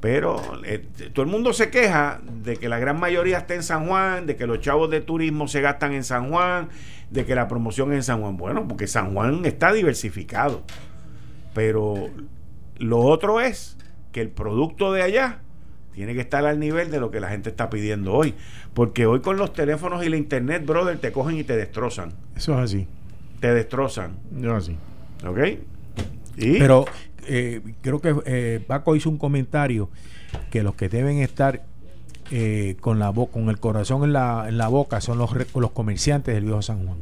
Pero eh, todo el mundo se queja de que la gran mayoría está en San Juan, de que los chavos de turismo se gastan en San Juan, de que la promoción es en San Juan. Bueno, porque San Juan está diversificado. Pero lo otro es que el producto de allá tiene que estar al nivel de lo que la gente está pidiendo hoy. Porque hoy con los teléfonos y la internet, brother, te cogen y te destrozan. Eso es así. Te destrozan. Eso es así. ¿Ok? Pero eh, creo que eh, Paco hizo un comentario que los que deben estar eh, con la con el corazón en la, en la boca son los, los comerciantes del viejo San Juan.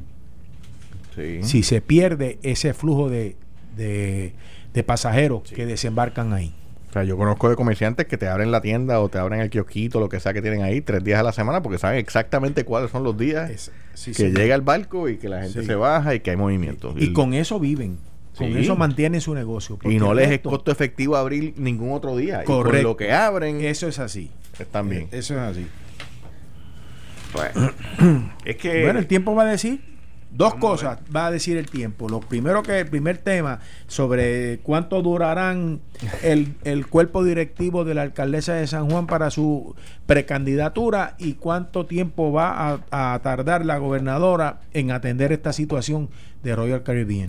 Si se pierde ese flujo de, de, pasajeros que desembarcan ahí. O sea, yo conozco de comerciantes que te abren la tienda o te abren el kiosquito, lo que sea que tienen ahí, tres días a la semana, porque saben exactamente cuáles son los días que llega el barco y que la gente se baja y que hay movimiento. Y, con eso viven. Con eso mantienen su negocio. Y no les es costo efectivo abrir ningún otro día. Correcto. Y lo que abren. Eso es así. Están bien. Eso es así. Bueno, es que. Bueno, el tiempo va a decir. Dos cosas va a decir el tiempo. Lo primero que el primer tema sobre cuánto durarán el, el, cuerpo directivo de la alcaldesa de San Juan para su precandidatura y cuánto tiempo va a, a tardar la gobernadora en atender esta situación de Royal Caribbean.